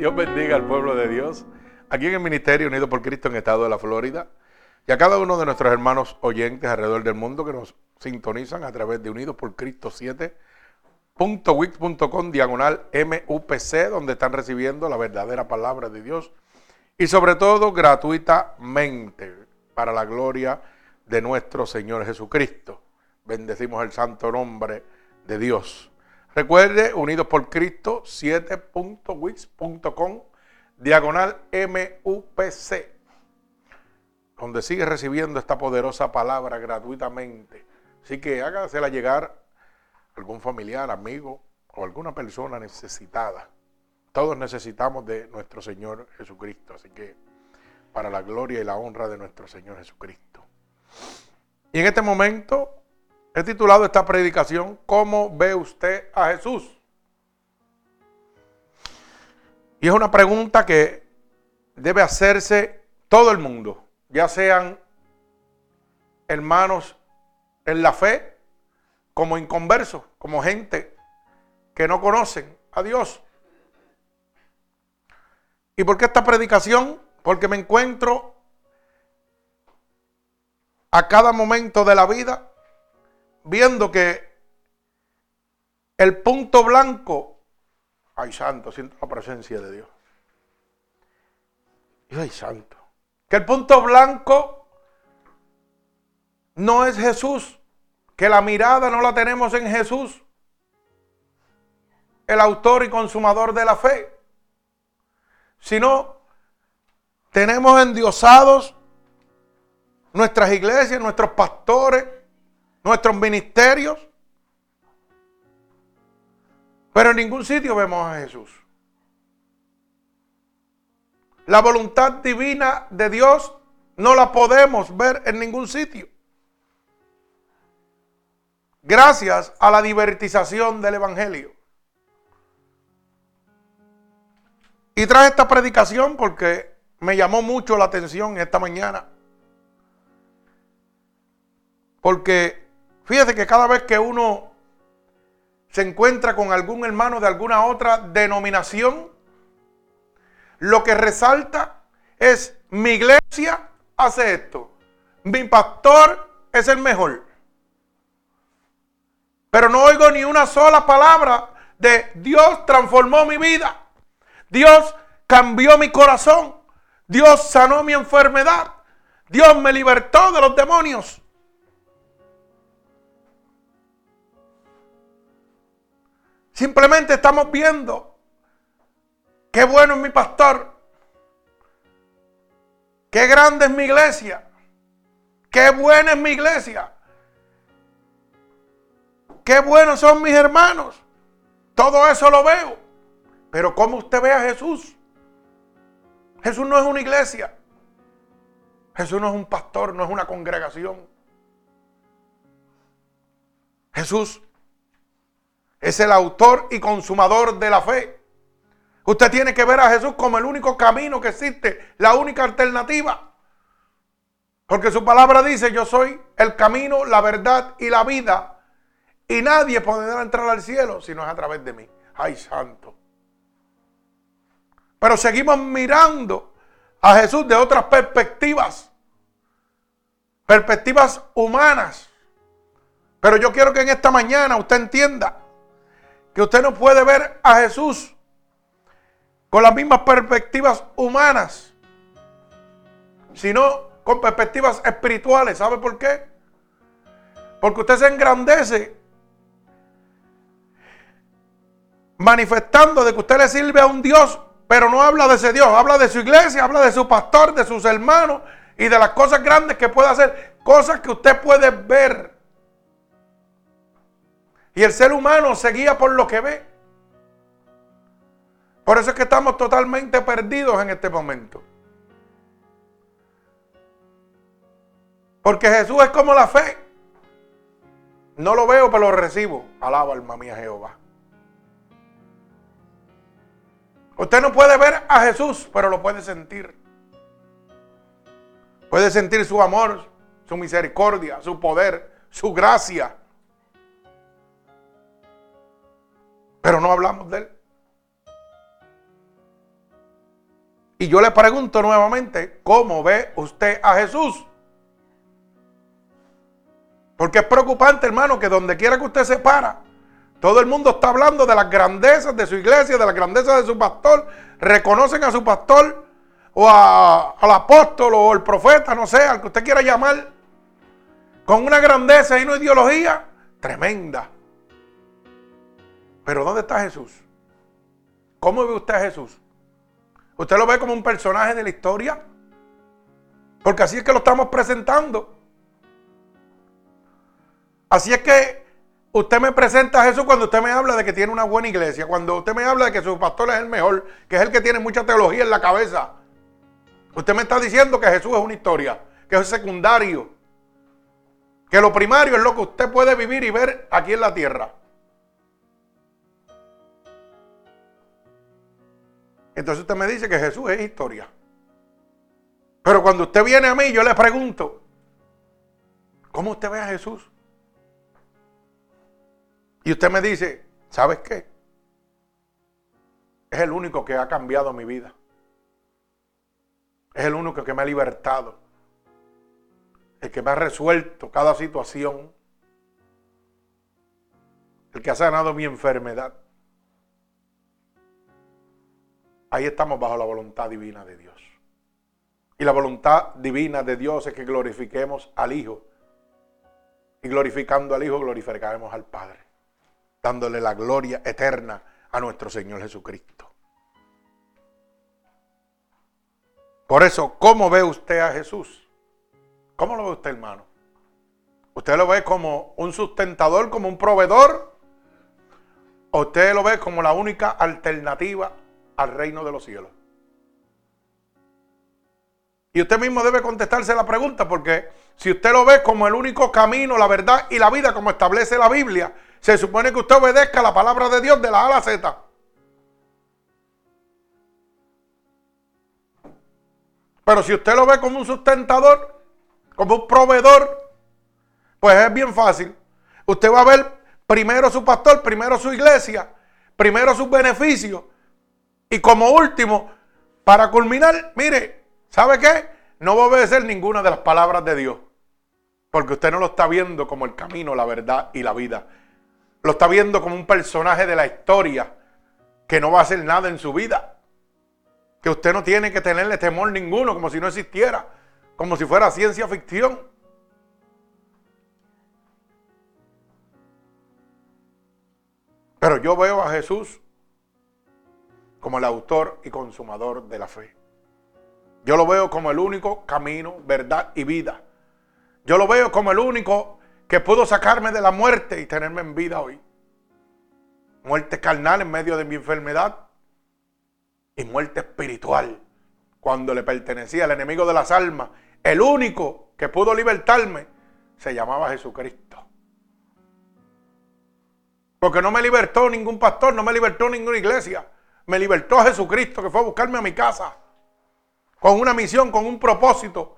Dios bendiga al pueblo de Dios. Aquí en el Ministerio Unido por Cristo en el estado de la Florida. Y a cada uno de nuestros hermanos oyentes alrededor del mundo que nos sintonizan a través de Unidos por Cristo 7.wix.com diagonal MUPC, donde están recibiendo la verdadera palabra de Dios. Y sobre todo gratuitamente para la gloria de nuestro Señor Jesucristo. Bendecimos el santo nombre de Dios. Recuerde, Unidos por Cristo, 7.wix.com, diagonal MUPC, donde sigue recibiendo esta poderosa palabra gratuitamente. Así que hágasela llegar algún familiar, amigo o alguna persona necesitada. Todos necesitamos de nuestro Señor Jesucristo, así que para la gloria y la honra de nuestro Señor Jesucristo. Y en este momento He titulado esta predicación, ¿Cómo ve usted a Jesús? Y es una pregunta que debe hacerse todo el mundo, ya sean hermanos en la fe, como inconversos, como gente que no conocen a Dios. ¿Y por qué esta predicación? Porque me encuentro a cada momento de la vida viendo que el punto blanco, ay santo, siento la presencia de Dios. Ay santo, que el punto blanco no es Jesús, que la mirada no la tenemos en Jesús, el autor y consumador de la fe, sino tenemos endiosados nuestras iglesias, nuestros pastores, nuestros ministerios. Pero en ningún sitio vemos a Jesús. La voluntad divina de Dios no la podemos ver en ningún sitio. Gracias a la divertización del Evangelio. Y traje esta predicación porque me llamó mucho la atención esta mañana. Porque Fíjese que cada vez que uno se encuentra con algún hermano de alguna otra denominación, lo que resalta es mi iglesia hace esto, mi pastor es el mejor. Pero no oigo ni una sola palabra de Dios transformó mi vida. Dios cambió mi corazón. Dios sanó mi enfermedad. Dios me libertó de los demonios. Simplemente estamos viendo qué bueno es mi pastor, qué grande es mi iglesia, qué buena es mi iglesia, qué buenos son mis hermanos. Todo eso lo veo. Pero ¿cómo usted ve a Jesús? Jesús no es una iglesia. Jesús no es un pastor, no es una congregación. Jesús es el autor y consumador de la fe. Usted tiene que ver a Jesús como el único camino que existe, la única alternativa. Porque su palabra dice, yo soy el camino, la verdad y la vida. Y nadie podrá entrar al cielo si no es a través de mí. Ay, santo. Pero seguimos mirando a Jesús de otras perspectivas. Perspectivas humanas. Pero yo quiero que en esta mañana usted entienda que usted no puede ver a Jesús con las mismas perspectivas humanas, sino con perspectivas espirituales. ¿Sabe por qué? Porque usted se engrandece manifestando de que usted le sirve a un Dios, pero no habla de ese Dios, habla de su iglesia, habla de su pastor, de sus hermanos y de las cosas grandes que puede hacer, cosas que usted puede ver. Y el ser humano se guía por lo que ve. Por eso es que estamos totalmente perdidos en este momento. Porque Jesús es como la fe. No lo veo, pero lo recibo. Alaba alma mía Jehová. Usted no puede ver a Jesús, pero lo puede sentir. Puede sentir su amor, su misericordia, su poder, su gracia. Pero no hablamos de Él. Y yo le pregunto nuevamente, ¿cómo ve usted a Jesús? Porque es preocupante, hermano, que donde quiera que usted se para, todo el mundo está hablando de las grandezas de su iglesia, de las grandezas de su pastor. Reconocen a su pastor o al apóstol o el profeta, no sé, al que usted quiera llamar, con una grandeza y una ideología tremenda. Pero ¿dónde está Jesús? ¿Cómo ve usted a Jesús? ¿Usted lo ve como un personaje de la historia? Porque así es que lo estamos presentando. Así es que usted me presenta a Jesús cuando usted me habla de que tiene una buena iglesia, cuando usted me habla de que su pastor es el mejor, que es el que tiene mucha teología en la cabeza. Usted me está diciendo que Jesús es una historia, que es secundario, que lo primario es lo que usted puede vivir y ver aquí en la tierra. Entonces usted me dice que Jesús es historia. Pero cuando usted viene a mí, yo le pregunto, ¿cómo usted ve a Jesús? Y usted me dice, ¿sabes qué? Es el único que ha cambiado mi vida. Es el único que me ha libertado. El que me ha resuelto cada situación. El que ha sanado mi enfermedad. Ahí estamos bajo la voluntad divina de Dios. Y la voluntad divina de Dios es que glorifiquemos al Hijo. Y glorificando al Hijo, glorificaremos al Padre. Dándole la gloria eterna a nuestro Señor Jesucristo. Por eso, ¿cómo ve usted a Jesús? ¿Cómo lo ve usted, hermano? ¿Usted lo ve como un sustentador, como un proveedor? ¿O usted lo ve como la única alternativa al reino de los cielos. Y usted mismo debe contestarse la pregunta porque si usted lo ve como el único camino, la verdad y la vida como establece la Biblia, se supone que usted obedezca la palabra de Dios de la A a la Z. Pero si usted lo ve como un sustentador, como un proveedor, pues es bien fácil. Usted va a ver primero su pastor, primero su iglesia, primero sus beneficios y como último, para culminar, mire, ¿sabe qué? No va a obedecer ninguna de las palabras de Dios. Porque usted no lo está viendo como el camino, la verdad y la vida. Lo está viendo como un personaje de la historia que no va a hacer nada en su vida. Que usted no tiene que tenerle temor ninguno, como si no existiera. Como si fuera ciencia ficción. Pero yo veo a Jesús como el autor y consumador de la fe. Yo lo veo como el único camino, verdad y vida. Yo lo veo como el único que pudo sacarme de la muerte y tenerme en vida hoy. Muerte carnal en medio de mi enfermedad y muerte espiritual cuando le pertenecía al enemigo de las almas. El único que pudo libertarme se llamaba Jesucristo. Porque no me libertó ningún pastor, no me libertó ninguna iglesia me libertó Jesucristo que fue a buscarme a mi casa con una misión, con un propósito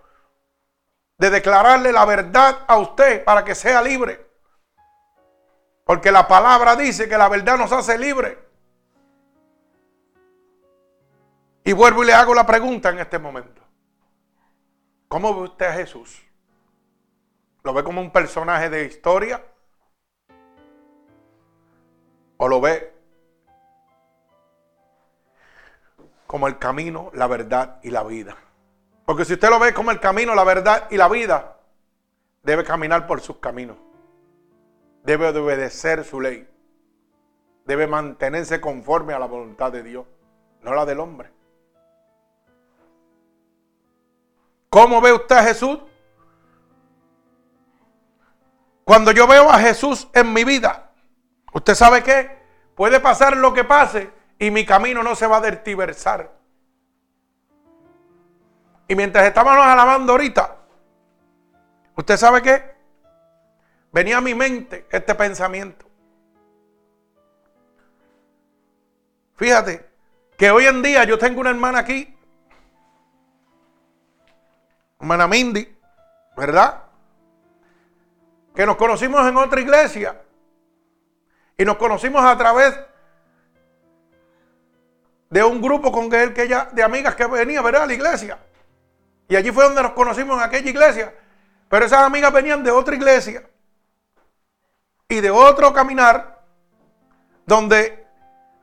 de declararle la verdad a usted para que sea libre. Porque la palabra dice que la verdad nos hace libre. Y vuelvo y le hago la pregunta en este momento. ¿Cómo ve usted a Jesús? ¿Lo ve como un personaje de historia? ¿O lo ve como el camino, la verdad y la vida. Porque si usted lo ve como el camino, la verdad y la vida, debe caminar por sus caminos. Debe obedecer su ley. Debe mantenerse conforme a la voluntad de Dios, no la del hombre. ¿Cómo ve usted a Jesús? Cuando yo veo a Jesús en mi vida, ¿usted sabe qué? Puede pasar lo que pase, y mi camino no se va a dertiversar. Y mientras estábamos alabando ahorita, ¿usted sabe qué? Venía a mi mente este pensamiento. Fíjate que hoy en día yo tengo una hermana aquí, hermana Mindy, ¿verdad? Que nos conocimos en otra iglesia y nos conocimos a través de un grupo con él, que ella, de amigas que venía ¿verdad? a la iglesia. Y allí fue donde nos conocimos en aquella iglesia. Pero esas amigas venían de otra iglesia y de otro caminar donde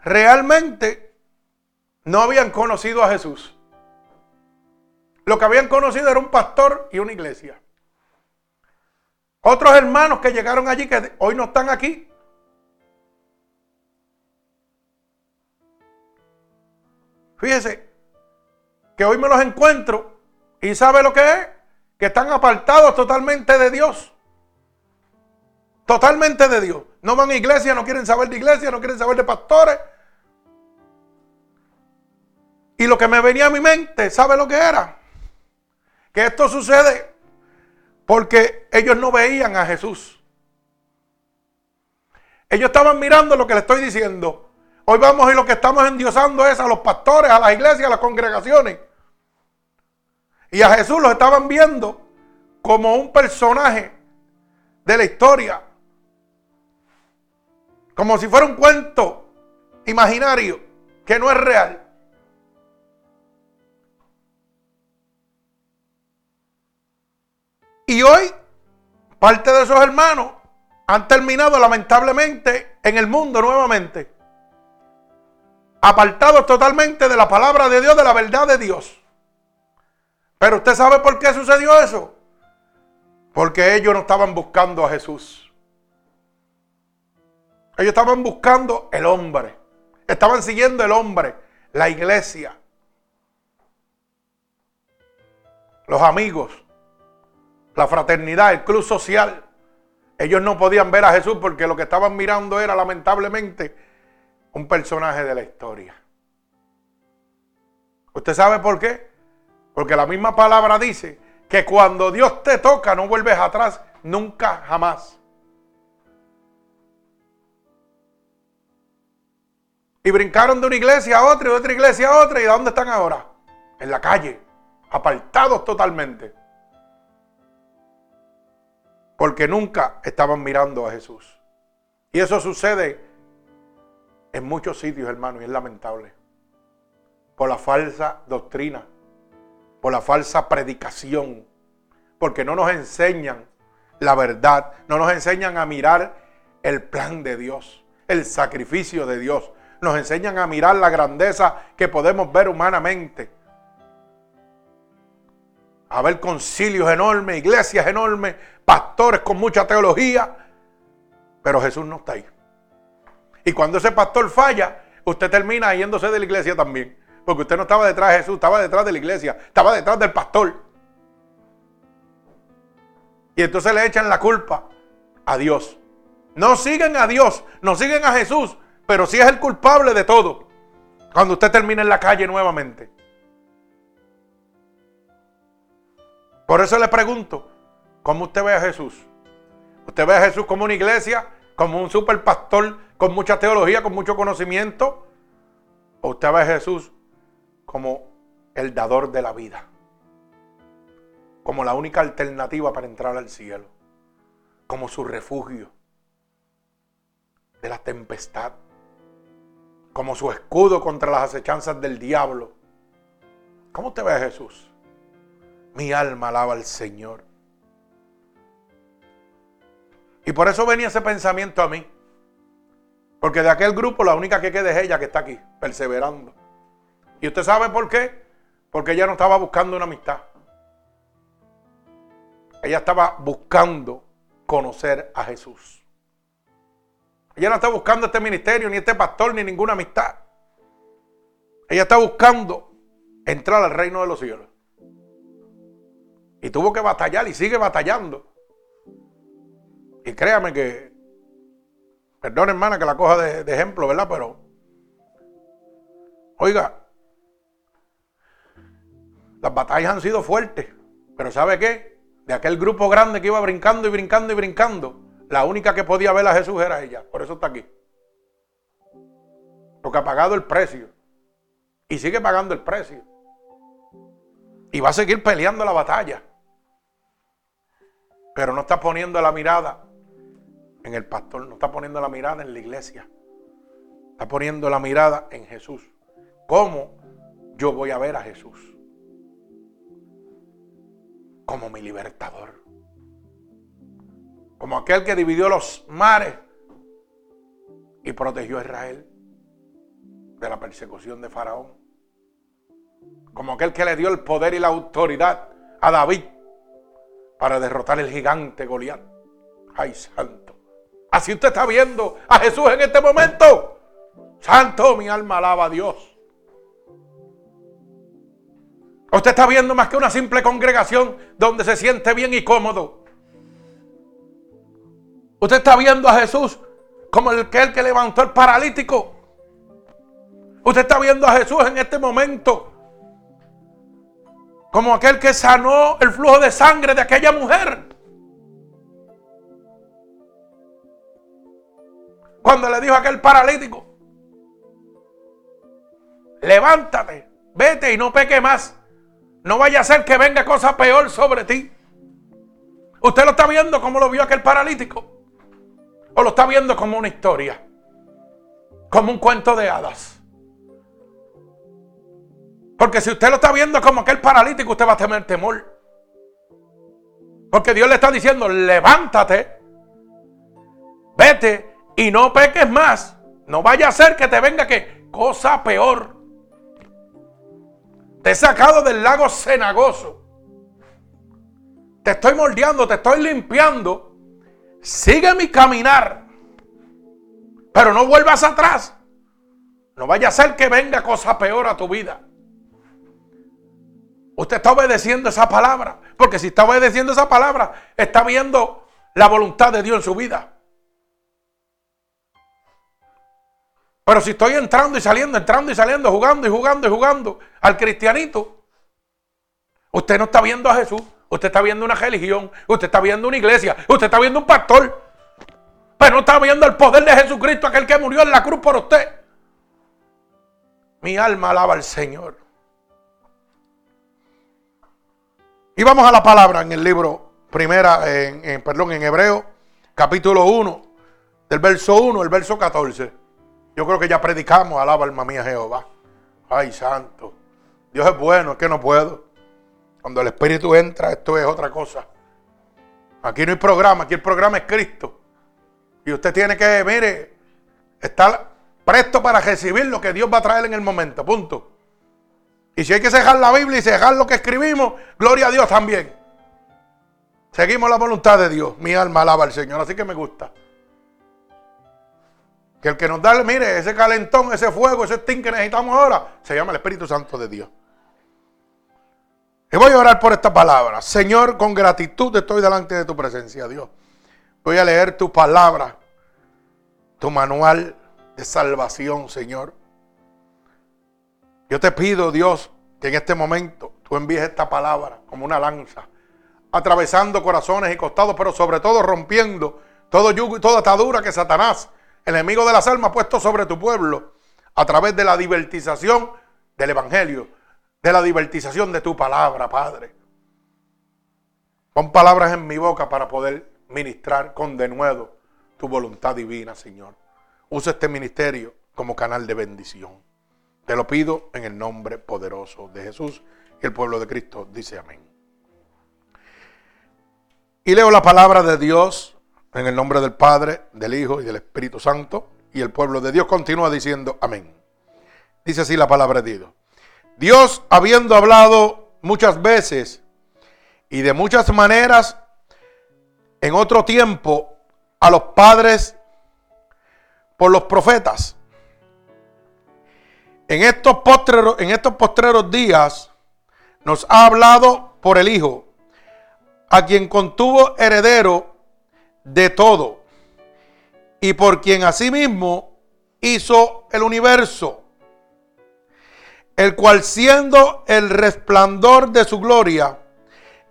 realmente no habían conocido a Jesús. Lo que habían conocido era un pastor y una iglesia. Otros hermanos que llegaron allí que hoy no están aquí. Fíjese que hoy me los encuentro y sabe lo que es, que están apartados totalmente de Dios. Totalmente de Dios. No van a iglesia, no quieren saber de iglesia, no quieren saber de pastores. Y lo que me venía a mi mente, ¿sabe lo que era? Que esto sucede porque ellos no veían a Jesús. Ellos estaban mirando lo que le estoy diciendo. Hoy vamos y lo que estamos endiosando es a los pastores, a las iglesias, a las congregaciones. Y a Jesús lo estaban viendo como un personaje de la historia. Como si fuera un cuento imaginario que no es real. Y hoy parte de esos hermanos han terminado lamentablemente en el mundo nuevamente. Apartados totalmente de la palabra de Dios, de la verdad de Dios. Pero usted sabe por qué sucedió eso. Porque ellos no estaban buscando a Jesús. Ellos estaban buscando el hombre. Estaban siguiendo el hombre, la iglesia, los amigos, la fraternidad, el club social. Ellos no podían ver a Jesús porque lo que estaban mirando era lamentablemente un personaje de la historia. ¿Usted sabe por qué? Porque la misma palabra dice que cuando Dios te toca no vuelves atrás nunca jamás. Y brincaron de una iglesia a otra y de otra iglesia a otra. ¿Y dónde están ahora? En la calle, apartados totalmente. Porque nunca estaban mirando a Jesús. Y eso sucede en muchos sitios, hermano, y es lamentable. Por la falsa doctrina por la falsa predicación, porque no nos enseñan la verdad, no nos enseñan a mirar el plan de Dios, el sacrificio de Dios, nos enseñan a mirar la grandeza que podemos ver humanamente, a ver concilios enormes, iglesias enormes, pastores con mucha teología, pero Jesús no está ahí. Y cuando ese pastor falla, usted termina yéndose de la iglesia también. Porque usted no estaba detrás de Jesús, estaba detrás de la iglesia, estaba detrás del pastor. Y entonces le echan la culpa a Dios. No siguen a Dios, no siguen a Jesús, pero sí es el culpable de todo. Cuando usted termina en la calle nuevamente. Por eso le pregunto, ¿cómo usted ve a Jesús? ¿Usted ve a Jesús como una iglesia, como un super pastor con mucha teología, con mucho conocimiento? ¿O usted ve a Jesús como el dador de la vida, como la única alternativa para entrar al cielo, como su refugio de la tempestad, como su escudo contra las acechanzas del diablo. ¿Cómo te ve Jesús? Mi alma alaba al Señor. Y por eso venía ese pensamiento a mí. Porque de aquel grupo la única que queda es ella que está aquí, perseverando. ¿Y usted sabe por qué? Porque ella no estaba buscando una amistad. Ella estaba buscando conocer a Jesús. Ella no está buscando este ministerio, ni este pastor, ni ninguna amistad. Ella está buscando entrar al reino de los cielos. Y tuvo que batallar y sigue batallando. Y créame que, perdón hermana que la coja de, ejemplo, ¿verdad? Pero, oiga, las batallas han sido fuertes. Pero ¿sabe qué? De aquel grupo grande que iba brincando y brincando y brincando, la única que podía ver a Jesús era ella. Por eso está aquí. Porque ha pagado el precio. Y sigue pagando el precio. Y va a seguir peleando la batalla. Pero no está poniendo la mirada en el pastor, no está poniendo la mirada en la iglesia. Está poniendo la mirada en Jesús, ¿Cómo yo voy a ver a Jesús? Como mi libertador. Como aquel que dividió los mares y protegió a Israel de la persecución de Faraón. Como aquel que le dio el poder y la autoridad a David para derrotar el gigante Goliat. Ay, santo. Así usted está viendo a Jesús en este momento. Santo, mi alma alaba a Dios. Usted está viendo más que una simple congregación donde se siente bien y cómodo. Usted está viendo a Jesús como el que, el que levantó el paralítico. Usted está viendo a Jesús en este momento como aquel que sanó el flujo de sangre de aquella mujer. Cuando le dijo a aquel paralítico, levántate, vete y no peque más. No vaya a ser que venga cosa peor sobre ti. Usted lo está viendo como lo vio aquel paralítico. O lo está viendo como una historia. Como un cuento de hadas. Porque si usted lo está viendo como aquel paralítico, usted va a tener temor. Porque Dios le está diciendo, levántate, vete y no peques más. No vaya a ser que te venga que cosa peor. Te he sacado del lago cenagoso. Te estoy moldeando, te estoy limpiando. Sigue mi caminar. Pero no vuelvas atrás. No vaya a ser que venga cosa peor a tu vida. Usted está obedeciendo esa palabra. Porque si está obedeciendo esa palabra, está viendo la voluntad de Dios en su vida. Pero si estoy entrando y saliendo, entrando y saliendo, jugando y jugando y jugando al cristianito, usted no está viendo a Jesús, usted está viendo una religión, usted está viendo una iglesia, usted está viendo un pastor, pero no está viendo el poder de Jesucristo, aquel que murió en la cruz por usted. Mi alma alaba al Señor. Y vamos a la palabra en el libro primera, en, perdón, en Hebreo, capítulo 1, del verso 1, el verso 14. Yo creo que ya predicamos, alaba alma mía Jehová. Ay, santo. Dios es bueno, es que no puedo. Cuando el Espíritu entra, esto es otra cosa. Aquí no hay programa, aquí el programa es Cristo. Y usted tiene que, mire, estar presto para recibir lo que Dios va a traer en el momento. Punto. Y si hay que cejar la Biblia y cejar lo que escribimos, gloria a Dios también. Seguimos la voluntad de Dios. Mi alma alaba al Señor, así que me gusta. Que el que nos da, mire, ese calentón, ese fuego, ese sting que necesitamos ahora, se llama el Espíritu Santo de Dios. Y voy a orar por esta palabra. Señor, con gratitud estoy delante de tu presencia, Dios. Voy a leer tu palabra, tu manual de salvación, Señor. Yo te pido, Dios, que en este momento tú envíes esta palabra como una lanza, atravesando corazones y costados, pero sobre todo rompiendo todo yugo y toda atadura que Satanás enemigo de las almas puesto sobre tu pueblo a través de la divertización del Evangelio, de la divertización de tu palabra, Padre. Pon palabras en mi boca para poder ministrar con denuedo tu voluntad divina, Señor. Usa este ministerio como canal de bendición. Te lo pido en el nombre poderoso de Jesús y el pueblo de Cristo dice amén. Y leo la palabra de Dios en el nombre del Padre, del Hijo y del Espíritu Santo. Y el pueblo de Dios continúa diciendo amén. Dice así la palabra de Dios. Dios, habiendo hablado muchas veces y de muchas maneras en otro tiempo a los padres por los profetas. En estos postreros, en estos postreros días nos ha hablado por el Hijo, a quien contuvo heredero de todo, y por quien asimismo hizo el universo, el cual siendo el resplandor de su gloria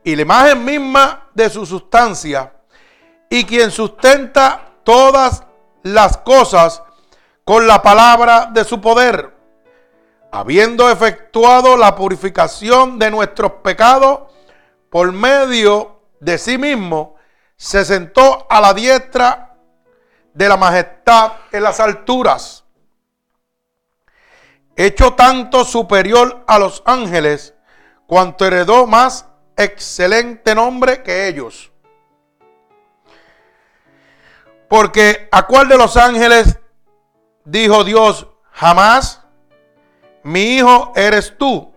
y la imagen misma de su sustancia, y quien sustenta todas las cosas con la palabra de su poder, habiendo efectuado la purificación de nuestros pecados por medio de sí mismo, se sentó a la diestra de la majestad en las alturas, hecho tanto superior a los ángeles, cuanto heredó más excelente nombre que ellos. Porque a cuál de los ángeles dijo Dios, jamás, mi hijo eres tú,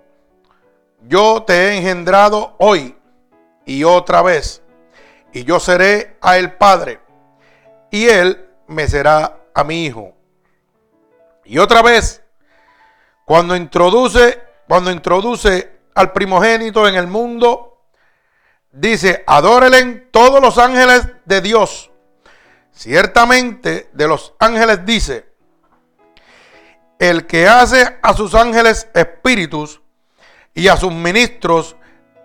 yo te he engendrado hoy y otra vez, y yo seré a el Padre, y él me será a mi hijo. Y otra vez, cuando introduce, cuando introduce al primogénito en el mundo, dice, adórelen todos los ángeles de Dios. Ciertamente de los ángeles dice, el que hace a sus ángeles espíritus y a sus ministros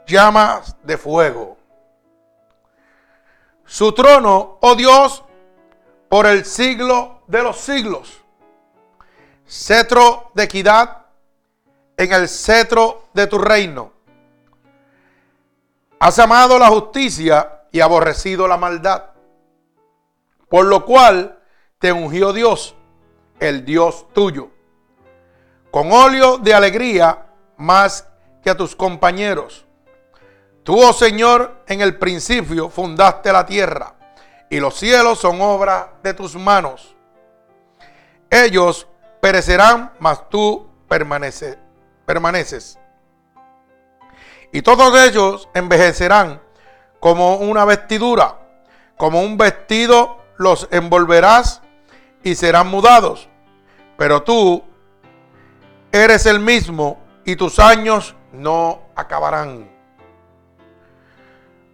llamas de fuego. Su trono, oh Dios, por el siglo de los siglos. Cetro de equidad en el cetro de tu reino. Has amado la justicia y aborrecido la maldad. Por lo cual te ungió Dios, el Dios tuyo, con óleo de alegría más que a tus compañeros. Tú, oh Señor, en el principio fundaste la tierra y los cielos son obra de tus manos. Ellos perecerán, mas tú permaneces. Y todos ellos envejecerán como una vestidura, como un vestido los envolverás y serán mudados. Pero tú eres el mismo y tus años no acabarán.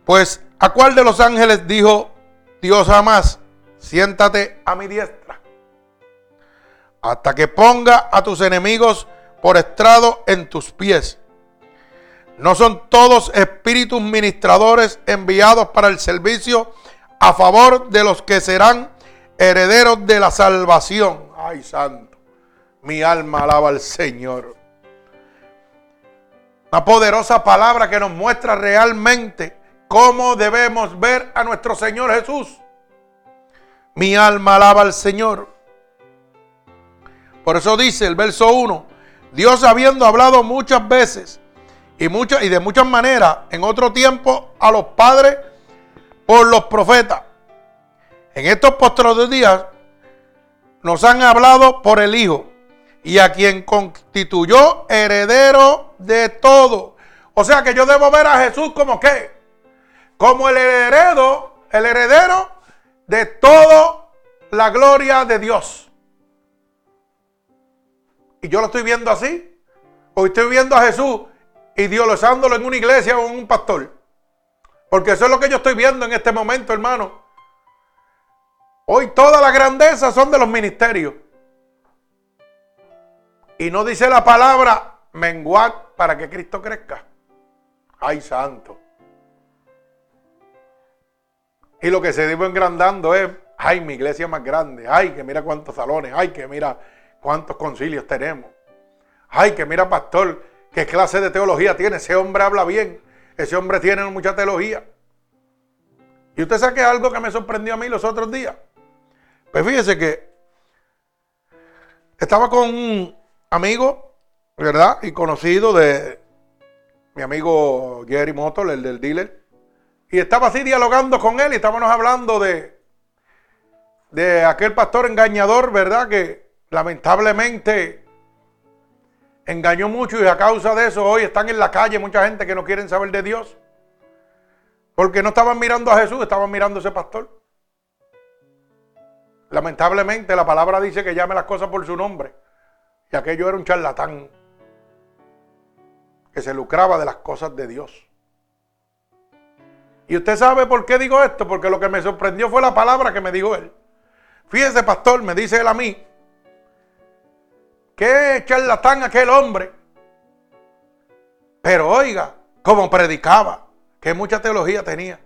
Pues, ¿a cuál de los ángeles dijo Dios jamás, siéntate a mi diestra, hasta que ponga a tus enemigos por estrado en tus pies. ¿No son todos espíritus ministradores enviados para el servicio a favor de los que serán herederos de la salvación? Ay, santo, mi alma alaba al Señor. Una poderosa palabra que nos muestra realmente cómo debemos ver a nuestro Señor Jesús. Mi alma alaba al Señor. Por eso dice el verso 1, Dios habiendo hablado muchas veces y, y de muchas maneras en otro tiempo a los padres por los profetas. En estos postreros días nos han hablado por el Hijo y a quien constituyó heredero de todo. O sea que yo debo ver a Jesús como qué? Como el heredero, el heredero de toda la gloria de Dios. Y yo lo estoy viendo así. Hoy estoy viendo a Jesús idealizándolo en una iglesia o en un pastor. Porque eso es lo que yo estoy viendo en este momento, hermano. Hoy toda la grandeza son de los ministerios. Y no dice la palabra menguad para que Cristo crezca. Ay, santo. Y lo que se dijo engrandando es, ay, mi iglesia más grande, ay, que mira cuántos salones, ay, que mira cuántos concilios tenemos. Ay, que mira, pastor, qué clase de teología tiene. Ese hombre habla bien, ese hombre tiene mucha teología. Y usted sabe algo que me sorprendió a mí los otros días. Pues fíjese que estaba con un amigo, ¿verdad? Y conocido de mi amigo Jerry Motor, el del dealer. Y estaba así dialogando con él y estábamos hablando de, de aquel pastor engañador, ¿verdad? Que lamentablemente engañó mucho y a causa de eso hoy están en la calle mucha gente que no quieren saber de Dios. Porque no estaban mirando a Jesús, estaban mirando a ese pastor. Lamentablemente la palabra dice que llame las cosas por su nombre. Y aquello era un charlatán que se lucraba de las cosas de Dios. Y usted sabe por qué digo esto, porque lo que me sorprendió fue la palabra que me dijo él. Fíjese, pastor, me dice él a mí, qué charlatán aquel hombre. Pero oiga, como predicaba, que mucha teología tenía.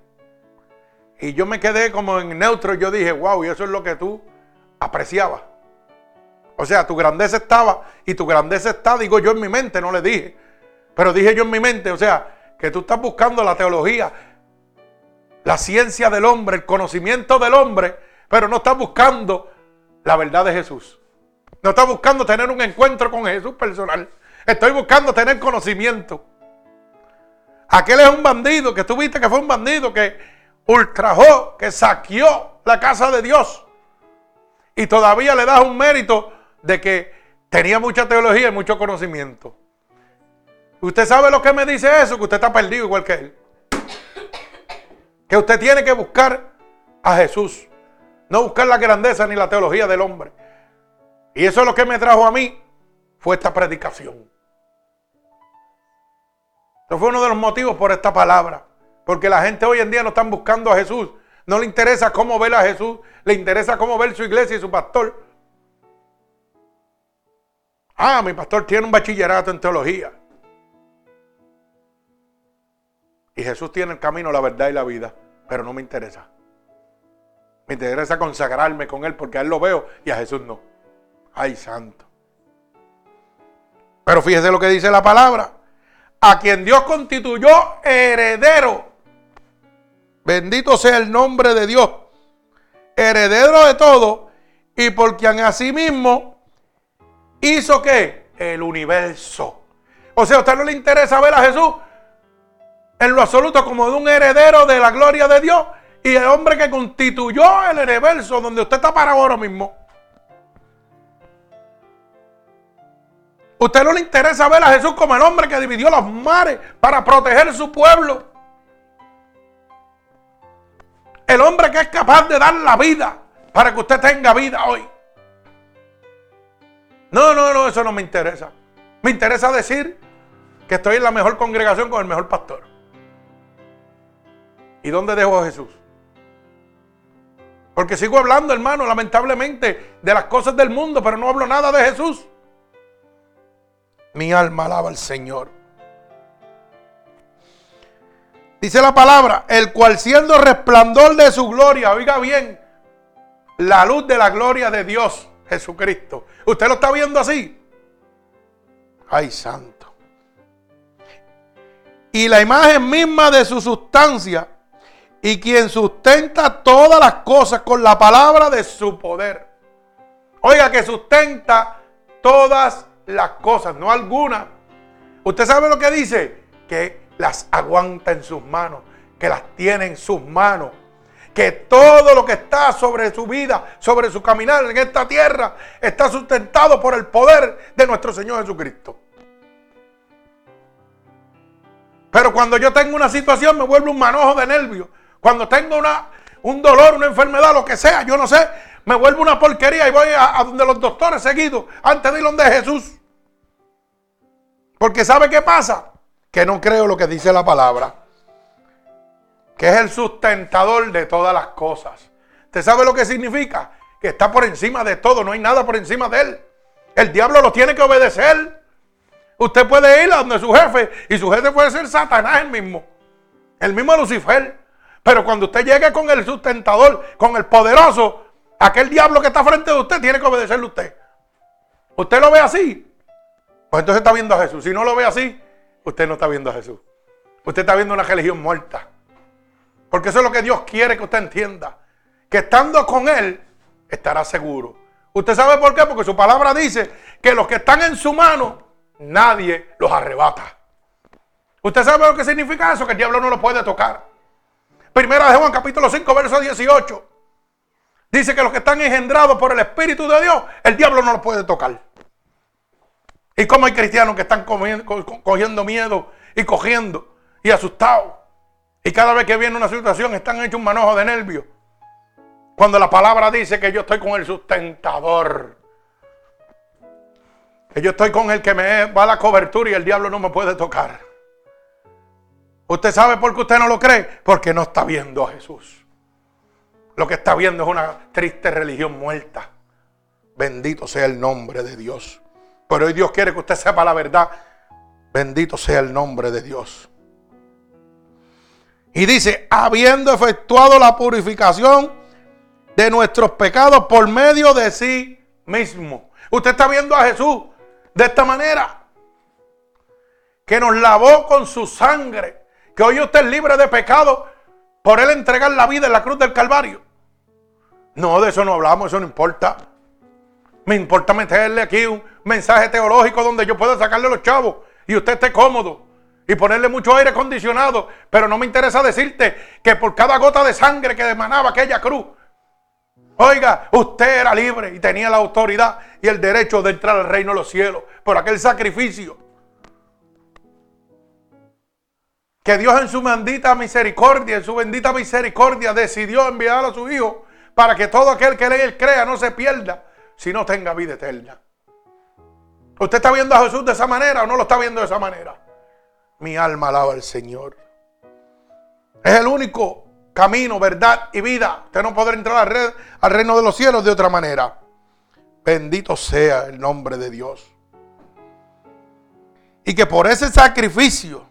Y yo me quedé como en neutro, yo dije, wow, y eso es lo que tú apreciabas. O sea, tu grandeza estaba y tu grandeza está, digo yo en mi mente, no le dije. Pero dije yo en mi mente, o sea, que tú estás buscando la teología, la ciencia del hombre, el conocimiento del hombre, pero no está buscando la verdad de Jesús. No estoy buscando tener un encuentro con Jesús personal. Estoy buscando tener conocimiento. Aquel es un bandido que tú viste que fue un bandido que ultrajó, que saqueó la casa de Dios. Y todavía le das un mérito de que tenía mucha teología y mucho conocimiento. ¿Usted sabe lo que me dice eso? Que usted está perdido igual que él. Que usted tiene que buscar a Jesús. No buscar la grandeza ni la teología del hombre. Y eso es lo que me trajo a mí. Fue esta predicación. Eso fue uno de los motivos por esta palabra. Porque la gente hoy en día no están buscando a Jesús. No le interesa cómo ver a Jesús. Le interesa cómo ver su iglesia y su pastor. Ah, mi pastor tiene un bachillerato en teología. Jesús tiene el camino, la verdad y la vida. Pero no me interesa. Me interesa consagrarme con Él porque a Él lo veo y a Jesús no. Ay, santo. Pero fíjese lo que dice la palabra a quien Dios constituyó heredero. Bendito sea el nombre de Dios. Heredero de todo. Y por quien asimismo hizo que el universo. O sea, a usted no le interesa ver a Jesús en lo absoluto como de un heredero de la gloria de Dios y el hombre que constituyó el universo donde usted está para ahora mismo. Usted no le interesa ver a Jesús como el hombre que dividió los mares para proteger su pueblo. El hombre que es capaz de dar la vida para que usted tenga vida hoy. No, no, no, eso no me interesa. Me interesa decir que estoy en la mejor congregación con el mejor pastor. ¿Y dónde dejo a Jesús? Porque sigo hablando, hermano, lamentablemente, de las cosas del mundo, pero no hablo nada de Jesús. Mi alma alaba al Señor. Dice la palabra, el cual siendo resplandor de su gloria, oiga bien, la luz de la gloria de Dios, Jesucristo. ¿Usted lo está viendo así? Ay, santo. Y la imagen misma de su sustancia, y quien sustenta todas las cosas con la palabra de su poder. Oiga, que sustenta todas las cosas, no algunas. ¿Usted sabe lo que dice? Que las aguanta en sus manos, que las tiene en sus manos. Que todo lo que está sobre su vida, sobre su caminar en esta tierra, está sustentado por el poder de nuestro Señor Jesucristo. Pero cuando yo tengo una situación me vuelvo un manojo de nervios. Cuando tengo una, un dolor, una enfermedad, lo que sea, yo no sé, me vuelvo una porquería y voy a, donde los doctores seguidos antes de ir donde Jesús. Porque ¿sabe qué pasa? Que no creo lo que dice la palabra. Que es el sustentador de todas las cosas. ¿Usted sabe lo que significa? Que está por encima de todo, no hay nada por encima de él. El diablo lo tiene que obedecer. Usted puede ir a donde su jefe y su jefe puede ser Satanás el mismo. El mismo Lucifer. Pero cuando usted llegue con el sustentador, con el poderoso, aquel diablo que está frente de usted tiene que obedecerle a usted. ¿Usted lo ve así? Pues entonces está viendo a Jesús. Si no lo ve así, usted no está viendo a Jesús. Usted está viendo una religión muerta. Porque eso es lo que Dios quiere que usted entienda. Que estando con Él, estará seguro. ¿Usted sabe por qué? Porque su palabra dice que los que están en su mano, nadie los arrebata. ¿Usted sabe lo que significa eso? Que el diablo no lo puede tocar. Primera de Juan capítulo 5, verso 18. Dice que los que están engendrados por el Espíritu de Dios, el diablo no los puede tocar. Y como hay cristianos que están cogiendo miedo y cogiendo y asustados. Y cada vez que viene una situación están hechos un manojo de nervios. Cuando la palabra dice que yo estoy con el sustentador. Que yo estoy con el que me va la cobertura y el diablo no me puede tocar. ¿Usted sabe por qué usted no lo cree? Porque no está viendo a Jesús. Lo que está viendo es una triste religión muerta. Bendito sea el nombre de Dios. Pero hoy Dios quiere que usted sepa la verdad. Bendito sea el nombre de Dios. Y dice, habiendo efectuado la purificación de nuestros pecados por medio de sí mismo. Usted está viendo a Jesús de esta manera. Que nos lavó con su sangre. Que hoy usted es libre de pecado por él entregar la vida en la cruz del Calvario. No, de eso no hablamos, eso no importa. Me importa meterle aquí un mensaje teológico donde yo pueda sacarle los chavos y usted esté cómodo y ponerle mucho aire acondicionado. Pero no me interesa decirte que por cada gota de sangre que emanaba aquella cruz, oiga, usted era libre y tenía la autoridad y el derecho de entrar al reino de los cielos por aquel sacrificio. Que Dios en su bendita misericordia, en su bendita misericordia decidió enviar a su Hijo para que todo aquel que le crea no se pierda, sino tenga vida eterna. ¿Usted está viendo a Jesús de esa manera o no lo está viendo de esa manera? Mi alma alaba al Señor. Es el único camino, verdad y vida. Usted no podrá entrar al reino de los cielos de otra manera. Bendito sea el nombre de Dios. Y que por ese sacrificio,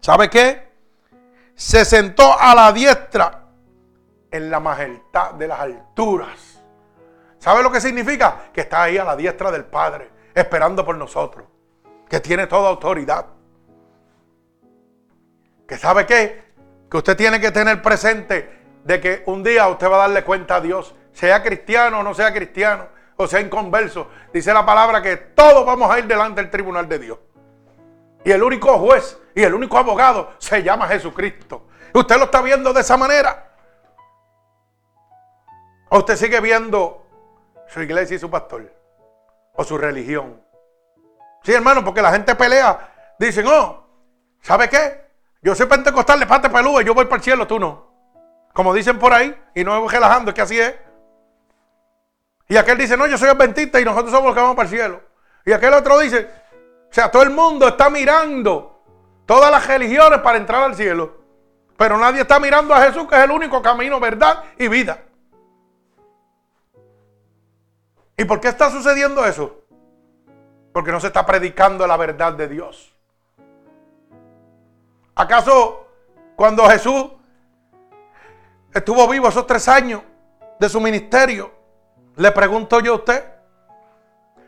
¿sabe qué? Se sentó a la diestra en la majestad de las alturas. ¿Sabe lo que significa? Que está ahí a la diestra del Padre, esperando por nosotros, que tiene toda autoridad. Que sabe qué? Que usted tiene que tener presente de que un día usted va a darle cuenta a Dios, sea cristiano o no sea cristiano, o sea inconverso. Dice la palabra que todos vamos a ir delante del tribunal de Dios. Y el único juez y el único abogado se llama Jesucristo. ¿Usted lo está viendo de esa manera? ¿O usted sigue viendo su iglesia y su pastor? ¿O su religión? Sí, hermano, porque la gente pelea. Dicen, oh, ¿sabe qué? Yo soy pentecostal de pate pelúa, yo voy para el cielo, tú no. Como dicen por ahí, y no voy relajando, es que así es. Y aquel dice, no, yo soy adventista y nosotros somos los que vamos para el cielo. Y aquel otro dice, o sea, todo el mundo está mirando todas las religiones para entrar al cielo. Pero nadie está mirando a Jesús, que es el único camino, verdad y vida. ¿Y por qué está sucediendo eso? Porque no se está predicando la verdad de Dios. ¿Acaso cuando Jesús estuvo vivo esos tres años de su ministerio, le pregunto yo a usted,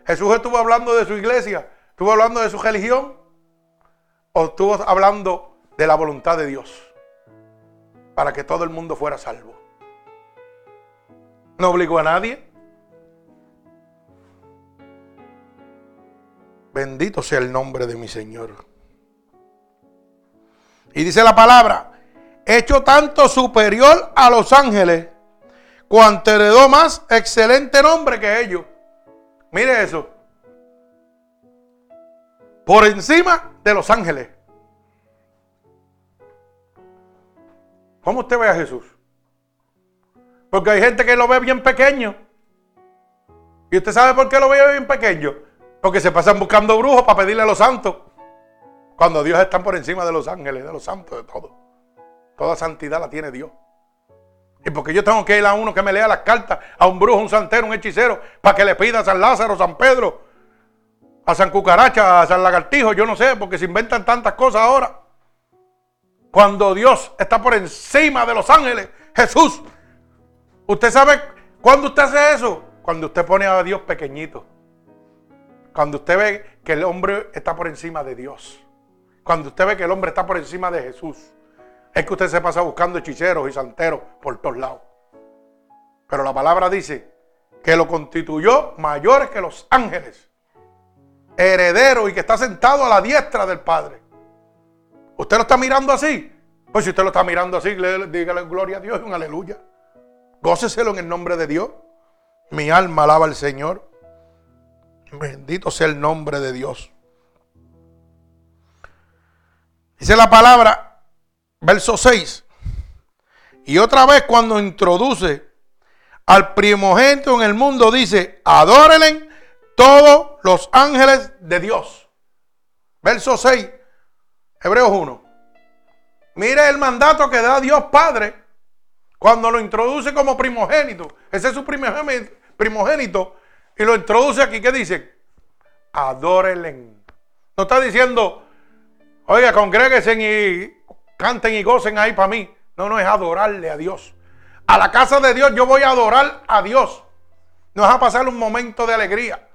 Jesús estuvo hablando de su iglesia, estuvo hablando de su religión o estuvo hablando de la voluntad de Dios para que todo el mundo fuera salvo? No obligó a nadie. Bendito sea el nombre de mi Señor. Y dice la palabra, hecho tanto superior a los ángeles, cuanto heredó más excelente nombre que ellos. Mire eso. Por encima de los ángeles. ¿Cómo usted ve a Jesús? Porque hay gente que lo ve bien pequeño. ¿Y usted sabe por qué lo ve bien pequeño? Porque se pasan buscando brujos para pedirle a los santos. Cuando Dios está por encima de los ángeles, de los santos, de todo. Toda santidad la tiene Dios. Y porque yo tengo que ir a uno que me lea las cartas, a un brujo, un santero, un hechicero, para que le pida a San Lázaro, San Pedro, a San Cucaracha, a San Lagartijo, yo no sé, porque se inventan tantas cosas ahora. Cuando Dios está por encima de los ángeles, Jesús, ¿usted sabe cuándo usted hace eso? Cuando usted pone a Dios pequeñito. Cuando usted ve que el hombre está por encima de Dios. Cuando usted ve que el hombre está por encima de Jesús, es que usted se pasa buscando hechiceros y santeros por todos lados. Pero la palabra dice que lo constituyó mayor que los ángeles, heredero y que está sentado a la diestra del Padre. ¿Usted lo está mirando así? Pues si usted lo está mirando así, dígale gloria a Dios y un aleluya. Góceselo en el nombre de Dios. Mi alma alaba al Señor. Bendito sea el nombre de Dios. Dice la palabra, verso 6. Y otra vez cuando introduce al primogénito en el mundo, dice, adórenle todos los ángeles de Dios. Verso 6, Hebreos 1. Mire el mandato que da Dios Padre cuando lo introduce como primogénito. Ese es su primogénito. Y lo introduce aquí. ¿Qué dice? Adórenle. No está diciendo, Oiga, congréguense y canten y gocen ahí para mí. No, no, es adorarle a Dios. A la casa de Dios yo voy a adorar a Dios. No es a pasar un momento de alegría.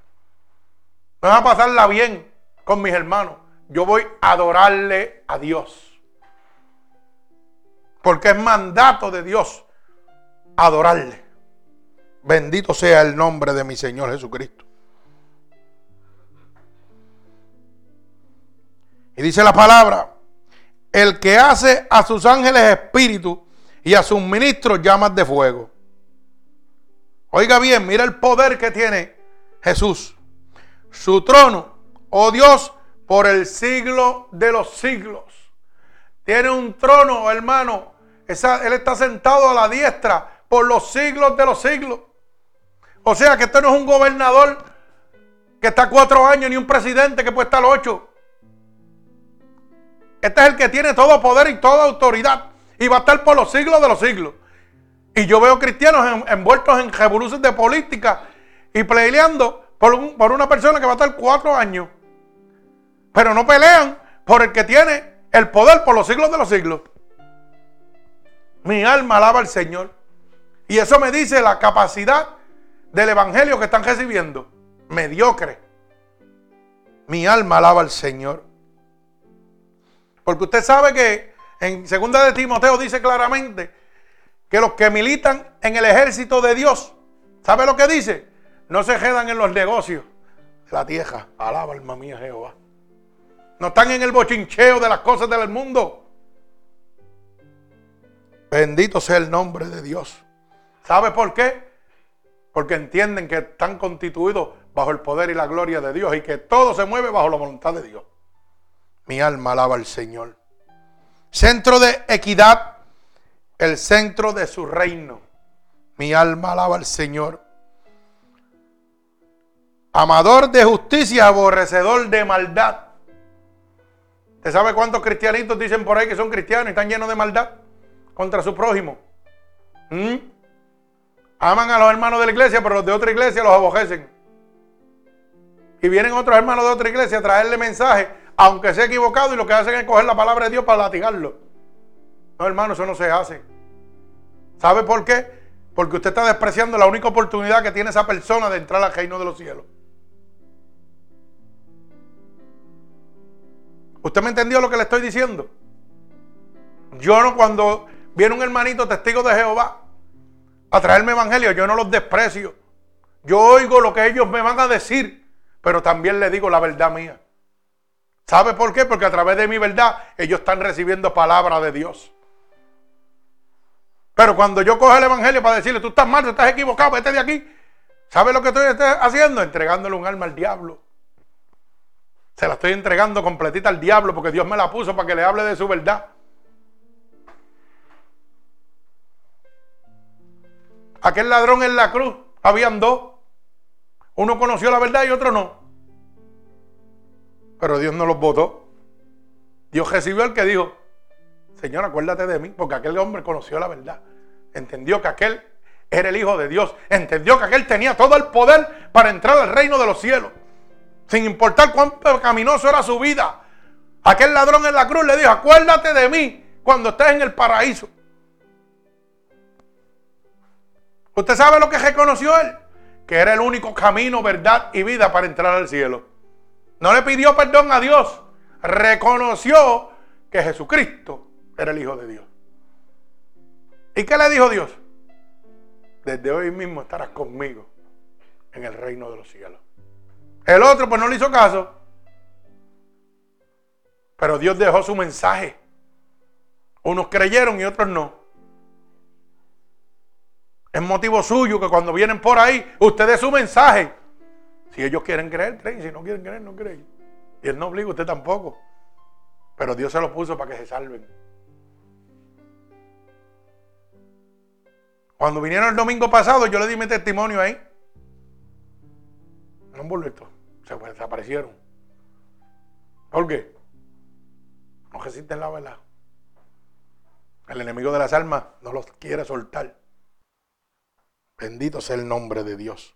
No es a pasarla bien con mis hermanos. Yo voy a adorarle a Dios. Porque es mandato de Dios adorarle. Bendito sea el nombre de mi Señor Jesucristo. Y dice la palabra, el que hace a sus ángeles espíritu y a sus ministros llamas de fuego. Oiga bien, mira el poder que tiene Jesús. Su trono, oh Dios, por el siglo de los siglos. Tiene un trono, hermano. él está sentado a la diestra por los siglos de los siglos. O sea que este no es un gobernador que está cuatro años ni un presidente que puede estar ocho. Este es el que tiene todo poder y toda autoridad. Y va a estar por los siglos de los siglos. Y yo veo cristianos envueltos en revoluciones de política y peleando por, por una persona que va a estar cuatro años. Pero no pelean por el que tiene el poder por los siglos de los siglos. Mi alma alaba al Señor. Y eso me dice la capacidad del evangelio que están recibiendo. Mediocre. Mi alma alaba al Señor. Porque usted sabe que en segunda de Timoteo dice claramente que los que militan en el ejército de Dios, ¿sabe lo que dice? No se quedan en los negocios la tierra. Alaba alma mía Jehová. No están en el bochincheo de las cosas del mundo. Bendito sea el nombre de Dios. ¿Sabe por qué? Porque entienden que están constituidos bajo el poder y la gloria de Dios y que todo se mueve bajo la voluntad de Dios. Mi alma alaba al Señor. Centro de equidad, el centro de su reino. Mi alma alaba al Señor. Amador de justicia, aborrecedor de maldad. ¿Usted sabe cuántos cristianitos dicen por ahí que son cristianos y están llenos de maldad contra su prójimo? ¿Mm? Aman a los hermanos de la iglesia, pero los de otra iglesia los aborrecen. Y vienen otros hermanos de otra iglesia a traerle mensaje aunque sea equivocado, y lo que hacen es coger la palabra de Dios para latigarlo. No, hermano, eso no se hace. ¿Sabe por qué? Porque usted está despreciando la única oportunidad que tiene esa persona de entrar al reino de los cielos. ¿Usted me entendió lo que le estoy diciendo? Yo no, cuando viene un hermanito testigo de Jehová a traerme evangelio, yo no los desprecio. Yo oigo lo que ellos me van a decir, pero también le digo la verdad mía. ¿Sabe por qué? Porque a través de mi verdad ellos están recibiendo palabra de Dios. Pero cuando yo cojo el evangelio para decirle, tú estás mal, tú estás equivocado, vete de aquí. ¿Sabe lo que estoy haciendo? Entregándole un alma al diablo. Se la estoy entregando completita al diablo porque Dios me la puso para que le hable de su verdad. Aquel ladrón en la cruz, habían dos. Uno conoció la verdad y otro no. Pero Dios no los votó. Dios recibió al que dijo, Señor, acuérdate de mí, porque aquel hombre conoció la verdad. Entendió que aquel era el Hijo de Dios. Entendió que aquel tenía todo el poder para entrar al reino de los cielos. Sin importar cuán caminoso era su vida. Aquel ladrón en la cruz le dijo, acuérdate de mí cuando estés en el paraíso. ¿Usted sabe lo que reconoció él? Que era el único camino, verdad y vida para entrar al cielo. No le pidió perdón a Dios. Reconoció que Jesucristo era el Hijo de Dios. ¿Y qué le dijo Dios? Desde hoy mismo estarás conmigo en el reino de los cielos. El otro pues no le hizo caso. Pero Dios dejó su mensaje. Unos creyeron y otros no. Es motivo suyo que cuando vienen por ahí, usted dé su mensaje. Si ellos quieren creer, creen. Si no quieren creer, no creen. Y Él no obliga usted tampoco. Pero Dios se lo puso para que se salven. Cuando vinieron el domingo pasado, yo le di mi testimonio ahí. No han. Se desaparecieron. ¿Por qué? No resisten la verdad. El enemigo de las almas no los quiere soltar. Bendito sea el nombre de Dios.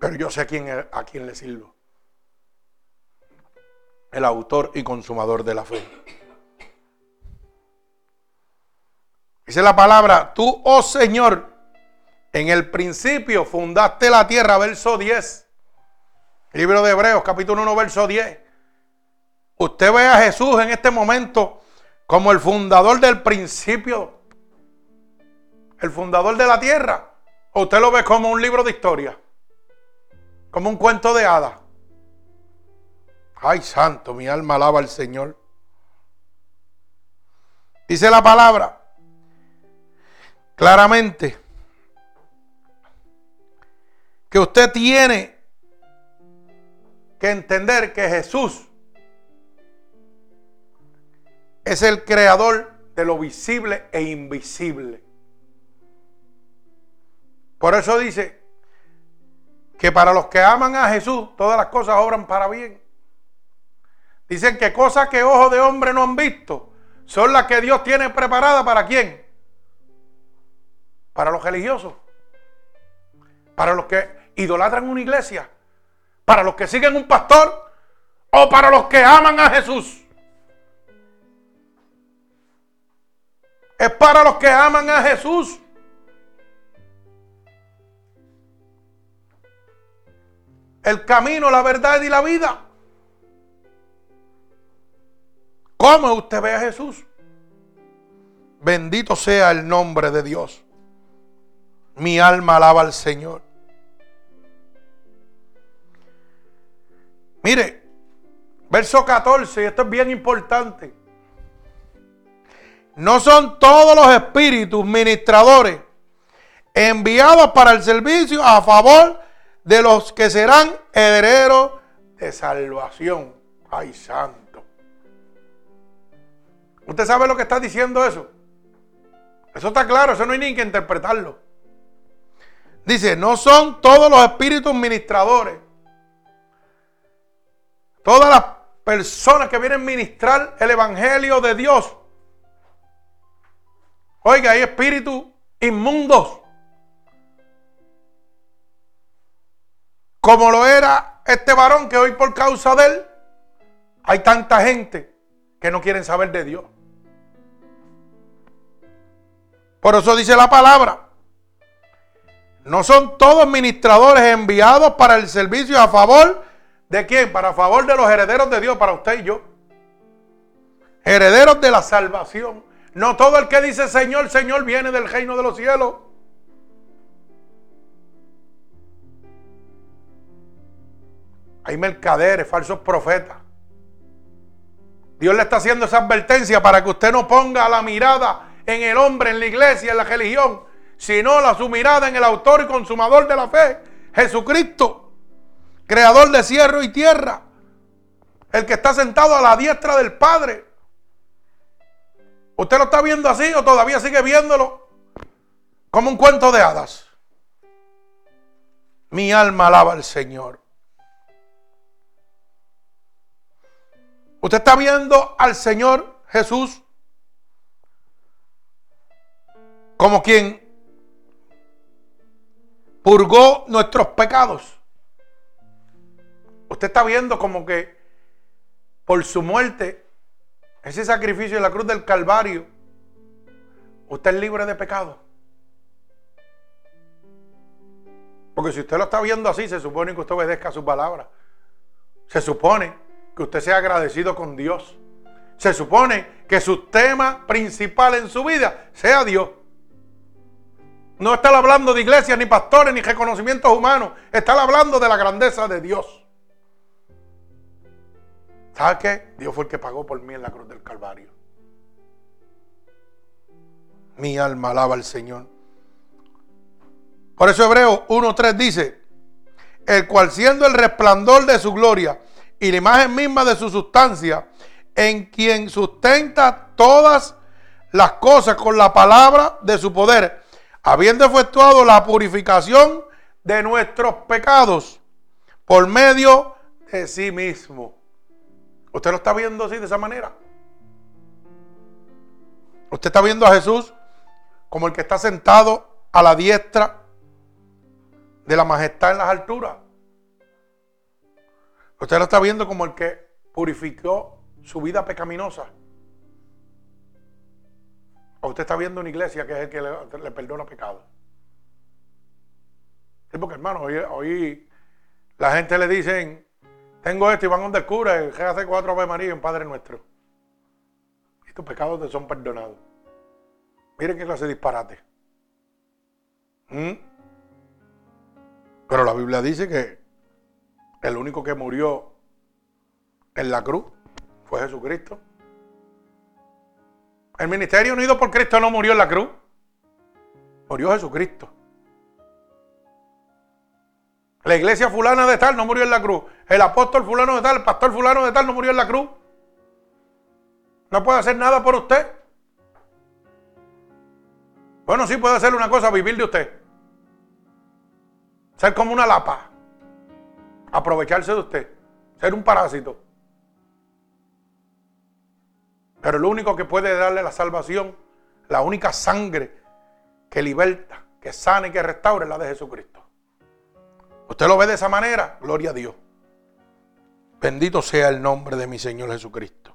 Pero yo sé a quién, a quién le sirvo. El autor y consumador de la fe. Dice la palabra, tú, oh Señor, en el principio fundaste la tierra, verso 10. Libro de Hebreos, capítulo 1, verso 10. Usted ve a Jesús en este momento como el fundador del principio, el fundador de la tierra. ¿O usted lo ve como un libro de historia? Como un cuento de hadas. Ay, santo, mi alma alaba al Señor. Dice la palabra claramente que usted tiene que entender que Jesús es el creador de lo visible e invisible. Por eso dice que para los que aman a Jesús todas las cosas obran para bien. Dicen que cosas que ojos de hombre no han visto son las que Dios tiene preparadas para quién? Para los religiosos. Para los que idolatran una iglesia. Para los que siguen un pastor. O para los que aman a Jesús. Es para los que aman a Jesús. el camino, la verdad y la vida. ¿Cómo usted ve a Jesús? Bendito sea el nombre de Dios. Mi alma alaba al Señor. Mire, verso 14, y esto es bien importante. No son todos los espíritus ministradores enviados para el servicio a favor de los que serán herederos de salvación. Ay, santo. ¿Usted sabe lo que está diciendo eso? Eso está claro, eso no hay ni que interpretarlo. Dice, no son todos los espíritus ministradores. Todas las personas que vienen a ministrar el Evangelio de Dios. Oiga, hay espíritus inmundos como lo era este varón que hoy por causa de él hay tanta gente que no quieren saber de Dios. Por eso dice la palabra. No son todos ministradores enviados para el servicio a favor de quién? Para favor de los herederos de Dios, para usted y yo. Herederos de la salvación. No todo el que dice Señor, Señor viene del reino de los cielos. Hay mercaderes, falsos profetas. Dios le está haciendo esa advertencia para que usted no ponga la mirada en el hombre, en la iglesia, en la religión, sino la su mirada en el autor y consumador de la fe, Jesucristo, creador de cielo y tierra, el que está sentado a la diestra del Padre. ¿Usted lo está viendo así o todavía sigue viéndolo como un cuento de hadas? Mi alma alaba al Señor. Usted está viendo al Señor Jesús como quien purgó nuestros pecados. Usted está viendo como que por su muerte, ese sacrificio en la cruz del Calvario, usted es libre de pecado. Porque si usted lo está viendo así, se supone que usted obedezca su palabra. Se supone que usted sea agradecido con Dios. Se supone que su tema principal en su vida sea Dios. No está hablando de iglesias, ni pastores, ni reconocimientos humanos. Está hablando de la grandeza de Dios. Dios fue el que pagó por mí en la cruz del Calvario. Mi alma alaba al Señor. Por eso Hebreo 1.3 dice, el cual siendo el resplandor de su gloria y la imagen misma de su sustancia, en quien sustenta todas las cosas con la palabra de su poder, habiendo efectuado la purificación de nuestros pecados por medio de sí mismo. ¿Usted lo está viendo así, de esa manera? ¿Usted está viendo a Jesús como el que está sentado a la diestra de la majestad en las alturas? Usted lo está viendo como el que purificó su vida pecaminosa. O usted está viendo una iglesia que es el que le, perdona pecado. Sí, porque hermano, hoy, la gente le dicen, tengo esto y van donde el cura, que hace cuatro Ave María y un Padre Nuestro. Y tus pecados te son perdonados. Miren que clase disparate. ¿Mm? Pero la Biblia dice que el único que murió en la cruz fue Jesucristo. El ministerio unido por Cristo no murió en la cruz. Murió Jesucristo. La iglesia fulana de tal no murió en la cruz. El apóstol fulano de tal, el pastor fulano de tal no murió en la cruz. No puede hacer nada por usted. Bueno, sí puede hacer una cosa, vivir de usted. Ser como una lapa. Aprovecharse de usted. Ser un parásito. Pero el único que puede darle la salvación, la única sangre que liberta, que sana y que restaure es la de Jesucristo. Usted lo ve de esa manera, gloria a Dios. Bendito sea el nombre de mi Señor Jesucristo.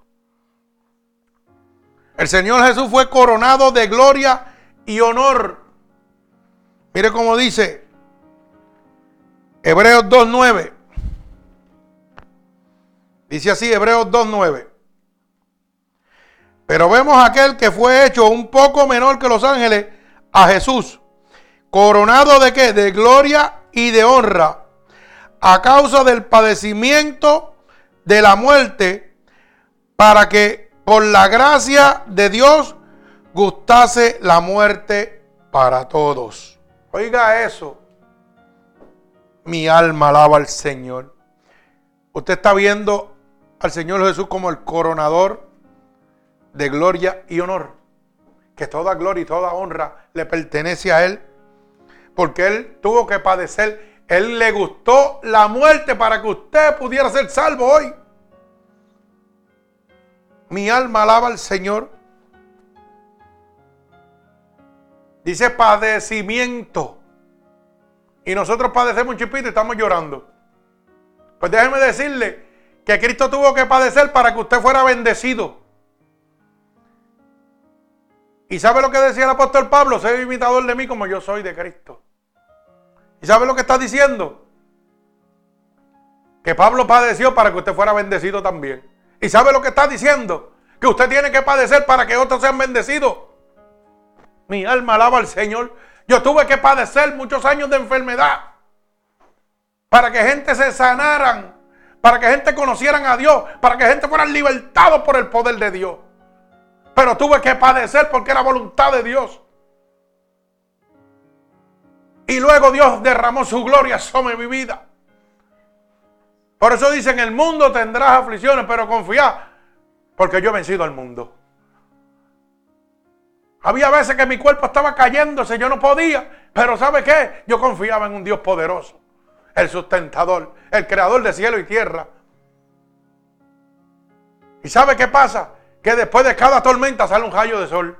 El Señor Jesús fue coronado de gloria y honor. Mire cómo dice Hebreos 2.9. Dice así, Hebreos 2.9. Pero vemos aquel que fue hecho un poco menor que los ángeles, a Jesús, coronado de qué? De gloria y de honra, a causa del padecimiento de la muerte, para que por la gracia de Dios gustase la muerte para todos. Oiga eso. Mi alma alaba al Señor. Usted está viendo al Señor Jesús como el coronador de gloria y honor. Que toda gloria y toda honra le pertenece a Él. Porque Él tuvo que padecer. Él le gustó la muerte para que usted pudiera ser salvo hoy. Mi alma alaba al Señor. Dice padecimiento. Y nosotros padecemos un chipito y estamos llorando. Pues déjeme decirle que Cristo tuvo que padecer para que usted fuera bendecido. ¿Y sabe lo que decía el apóstol Pablo? Soy imitador de mí como yo soy de Cristo. ¿Y sabe lo que está diciendo? Que Pablo padeció para que usted fuera bendecido también. ¿Y sabe lo que está diciendo? Que usted tiene que padecer para que otros sean bendecidos. Mi alma alaba al Señor. Yo tuve que padecer muchos años de enfermedad para que gente se sanaran, para que gente conocieran a Dios, para que gente fueran libertados por el poder de Dios. Pero tuve que padecer porque era voluntad de Dios. Y luego Dios derramó su gloria sobre mi vida. Por eso dicen, el mundo tendrás aflicciones, pero confía, porque yo he vencido al mundo. Había veces que mi cuerpo estaba cayéndose, yo no podía, pero ¿sabe qué? Yo confiaba en un Dios poderoso el sustentador, el creador de cielo y tierra. ¿Y sabe qué pasa? Que después de cada tormenta sale un rayo de sol.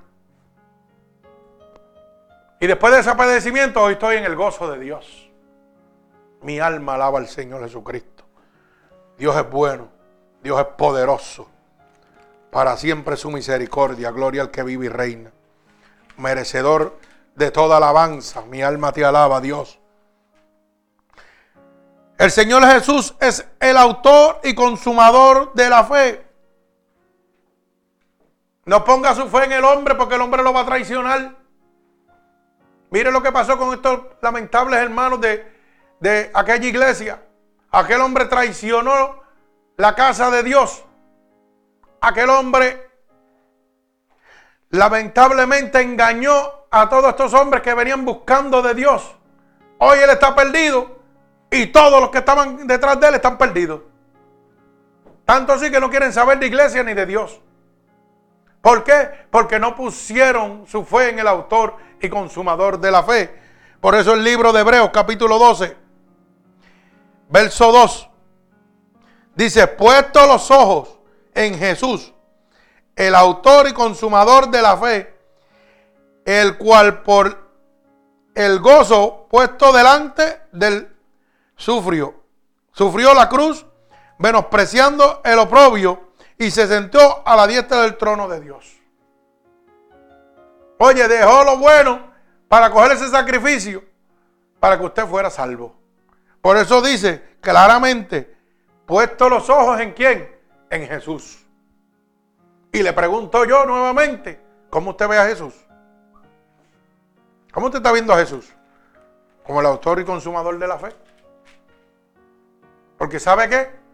Y después de ese padecimiento hoy estoy en el gozo de Dios. Mi alma alaba al Señor Jesucristo. Dios es bueno, Dios es poderoso. Para siempre su misericordia, gloria al que vive y reina. Merecedor de toda alabanza. Mi alma te alaba, Dios. El Señor Jesús es el autor y consumador de la fe. No ponga su fe en el hombre porque el hombre lo va a traicionar. Mire lo que pasó con estos lamentables hermanos de, de aquella iglesia. Aquel hombre traicionó la casa de Dios. Aquel hombre lamentablemente engañó a todos estos hombres que venían buscando de Dios. Hoy él está perdido y todos los que estaban detrás de él están perdidos. Tanto así que no quieren saber de iglesia ni de Dios. ¿Por qué? Porque no pusieron su fe en el autor y consumador de la fe. Por eso el libro de Hebreos capítulo 12, verso 2, dice, puesto los ojos en Jesús, el autor y consumador de la fe, el cual por el gozo puesto delante del sufrió. Sufrió la cruz, menospreciando el oprobio, y se sentó a la diestra del trono de Dios. Oye, dejó lo bueno para coger ese sacrificio, para que usted fuera salvo. Por eso dice claramente, puesto los ojos en quién? En Jesús. Y le pregunto yo nuevamente, ¿cómo usted ve a Jesús? ¿Cómo usted está viendo a Jesús? ¿Como el autor y consumador de la fe? Porque ¿sabe qué?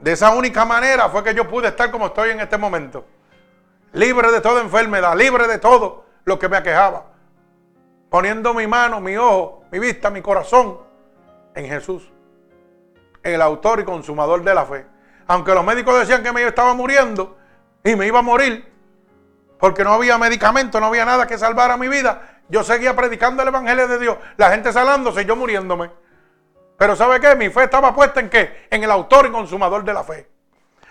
De esa única manera fue que yo pude estar como estoy en este momento. Libre de toda enfermedad, libre de todo lo que me aquejaba. Poniendo mi mano, mi ojo, mi vista, mi corazón en Jesús. El autor y consumador de la fe. Aunque los médicos decían que me estaba muriendo y me iba a morir, porque no había medicamento, no había nada que salvara mi vida, yo seguía predicando el Evangelio de Dios. La gente salándose y yo muriéndome. Pero ¿sabe qué? Mi fe estaba puesta en qué? En el autor y consumador de la fe.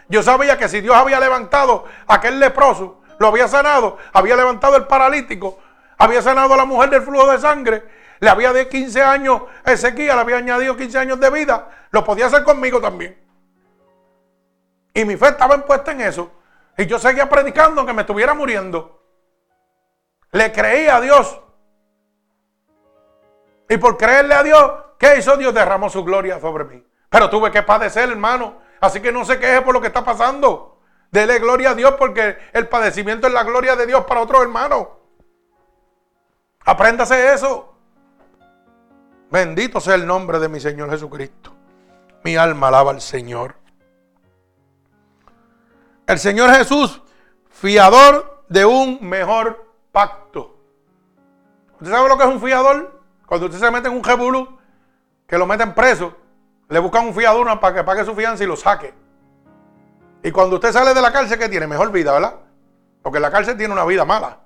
Yo sabía que si Dios había levantado a aquel leproso, lo había sanado, había levantado el paralítico, había sanado a la mujer del flujo de sangre, le había de 15 años a Ezequiel, le había añadido 15 años de vida, lo podía hacer conmigo también. Y mi fe estaba puesta en eso. Y yo seguía predicando aunque me estuviera muriendo. Le creía a Dios. Y por creerle a Dios, ¿qué hizo Dios? Derramó su gloria sobre mí. Pero tuve que padecer, hermano. Así que no se queje por lo que está pasando. Dele gloria a Dios porque el padecimiento es la gloria de Dios para otro hermano. Apréndase eso. Bendito sea el nombre de mi Señor Jesucristo. Mi alma alaba al Señor. El Señor Jesús, fiador de un mejor pacto. ¿Usted sabe lo que es un fiador? Cuando usted se mete en un jebulú, que lo meten preso, le buscan un fiador para que pague su fianza y lo saque. Y cuando usted sale de la cárcel, ¿qué tiene? Mejor vida, ¿verdad? Porque la cárcel tiene una vida mala.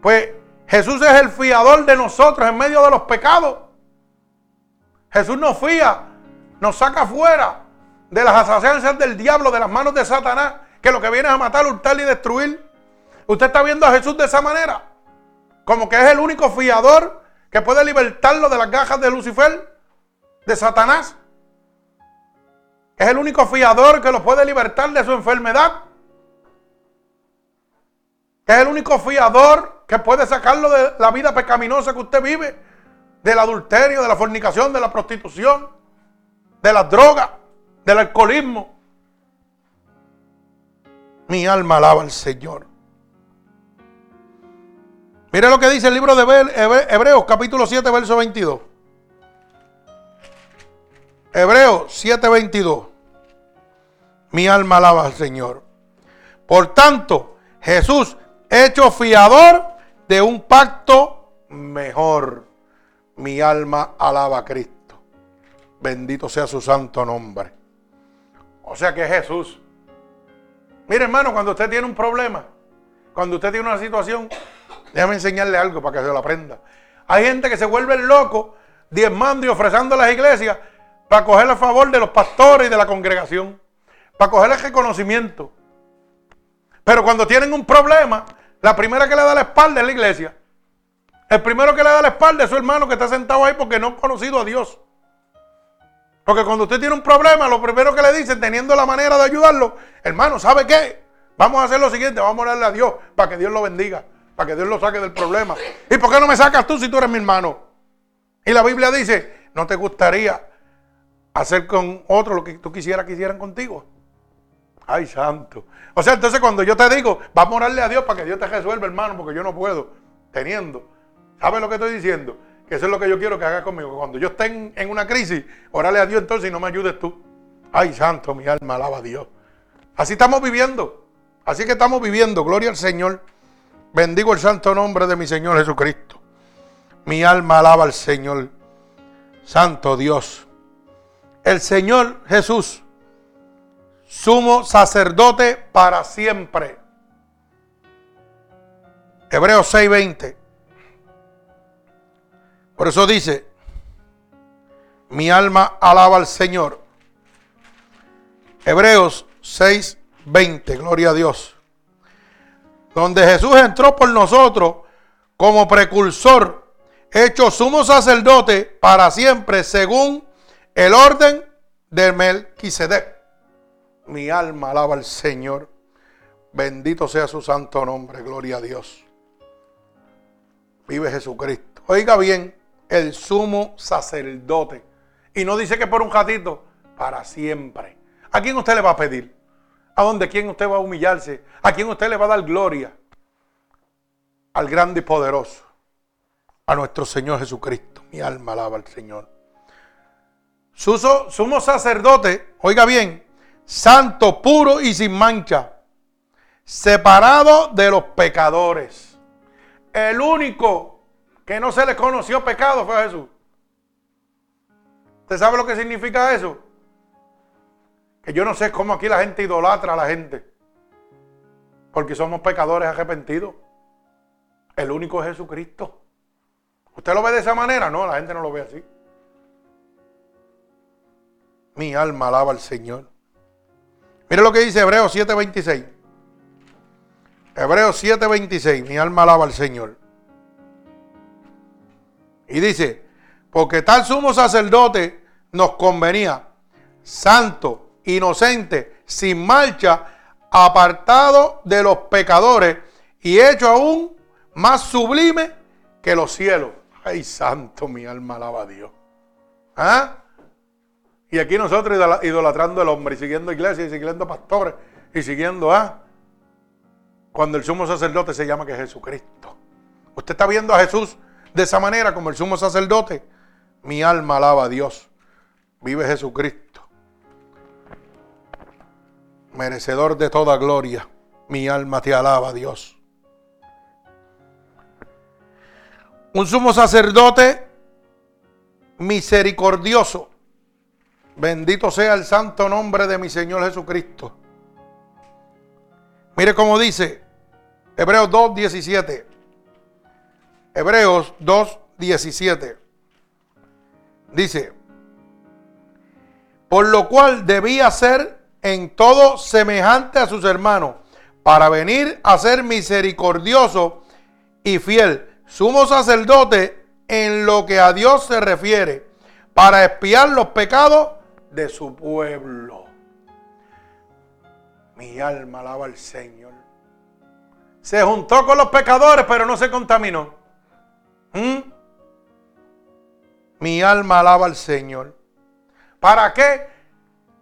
Pues Jesús es el fiador de nosotros en medio de los pecados. Jesús nos fía, nos saca fuera de las asociaciones del diablo, de las manos de Satanás, que lo que viene es a matar, hurtar y destruir. Usted está viendo a Jesús de esa manera, como que es el único fiador que puede libertarlo de las gajas de Lucifer, de Satanás. Es el único fiador que lo puede libertar de su enfermedad. Es el único fiador que puede sacarlo de la vida pecaminosa que usted vive, del adulterio, de la fornicación, de la prostitución, de las drogas del alcoholismo. Mi alma alaba al Señor. Mire lo que dice el libro de Hebreos capítulo 7, verso 22. Hebreos 7, 22. Mi alma alaba al Señor. Por tanto, Jesús, hecho fiador de un pacto mejor. Mi alma alaba a Cristo. Bendito sea su santo nombre. O sea que es Jesús. Mire hermano, cuando usted tiene un problema, cuando usted tiene una situación, déjame enseñarle algo para que se lo aprenda. Hay gente que se vuelve loco diezmando y ofreciendo a las iglesias para coger el favor de los pastores y de la congregación, para coger el reconocimiento. Pero cuando tienen un problema, la primera que le da la espalda es la iglesia. El primero que le da la espalda es su hermano que está sentado ahí porque no ha conocido a Dios. Porque cuando usted tiene un problema, lo primero que le dicen, teniendo la manera de ayudarlo, hermano, ¿sabe qué? Vamos a hacer lo siguiente, vamos a orarle a Dios para que Dios lo bendiga, para que Dios lo saque del problema. ¿Y por qué no me sacas tú si tú eres mi hermano? Y la Biblia dice, ¿no te gustaría hacer con otro lo que tú quisieras que hicieran contigo? Ay, santo. O sea, entonces cuando yo te digo, vamos a orarle a Dios para que Dios te resuelva, hermano, porque yo no puedo, teniendo. ¿Sabes lo que estoy diciendo? eso es lo que yo quiero que haga conmigo. Cuando yo esté en, una crisis, órale a Dios entonces y no me ayudes tú. Ay, santo, mi alma alaba a Dios. Así estamos viviendo. Así que estamos viviendo. Gloria al Señor. Bendigo el santo nombre de mi Señor Jesucristo. Mi alma alaba al Señor. Santo Dios. El Señor Jesús, sumo sacerdote para siempre. Hebreos 6:20. Por eso dice, mi alma alaba al Señor. Hebreos 6, 20, gloria a Dios. Donde Jesús entró por nosotros como precursor, hecho sumo sacerdote para siempre, según el orden de Melquisedec. Mi alma alaba al Señor. Bendito sea su santo nombre, gloria a Dios. Vive Jesucristo. Oiga bien, el sumo sacerdote. Y no dice que por un ratito, para siempre. ¿A quién usted le va a pedir? ¿A dónde quién usted va a humillarse? ¿A quién usted le va a dar gloria? Al grande y poderoso, a nuestro Señor Jesucristo. Mi alma alaba al Señor. sumo sacerdote, oiga bien, santo, puro y sin mancha, separado de los pecadores. El único que no se le conoció pecado fue Jesús. ¿Usted sabe lo que significa eso? Que yo no sé cómo aquí la gente idolatra a la gente. Porque somos pecadores arrepentidos. El único es Jesucristo. ¿Usted lo ve de esa manera? No, la gente no lo ve así. Mi alma alaba al Señor. Mire lo que dice Hebreos 7:26. Hebreos 7:26. Mi alma alaba al Señor. Y dice, porque tal sumo sacerdote nos convenía, santo, inocente, sin marcha, apartado de los pecadores y hecho aún más sublime que los cielos. Ay, santo, mi alma alaba a Dios. ¿Ah? Y aquí nosotros idolatrando al hombre y siguiendo iglesias y siguiendo pastores y siguiendo a... ¿ah? Cuando el sumo sacerdote se llama que es Jesucristo. Usted está viendo a Jesús de esa manera como el sumo sacerdote. Mi alma alaba a Dios. Vive Jesucristo. Merecedor de toda gloria. Mi alma te alaba, Dios. Un sumo sacerdote misericordioso Bendito sea el santo nombre de mi Señor Jesucristo. Mire cómo dice Hebreos 2.17. Hebreos 2.17. Dice, por lo cual debía ser en todo semejante a sus hermanos, para venir a ser misericordioso y fiel, sumo sacerdote en lo que a Dios se refiere, para espiar los pecados de su pueblo. Mi alma alaba al Señor. Se juntó con los pecadores, pero no se contaminó. ¿Mm? Mi alma alaba al Señor. ¿Para qué?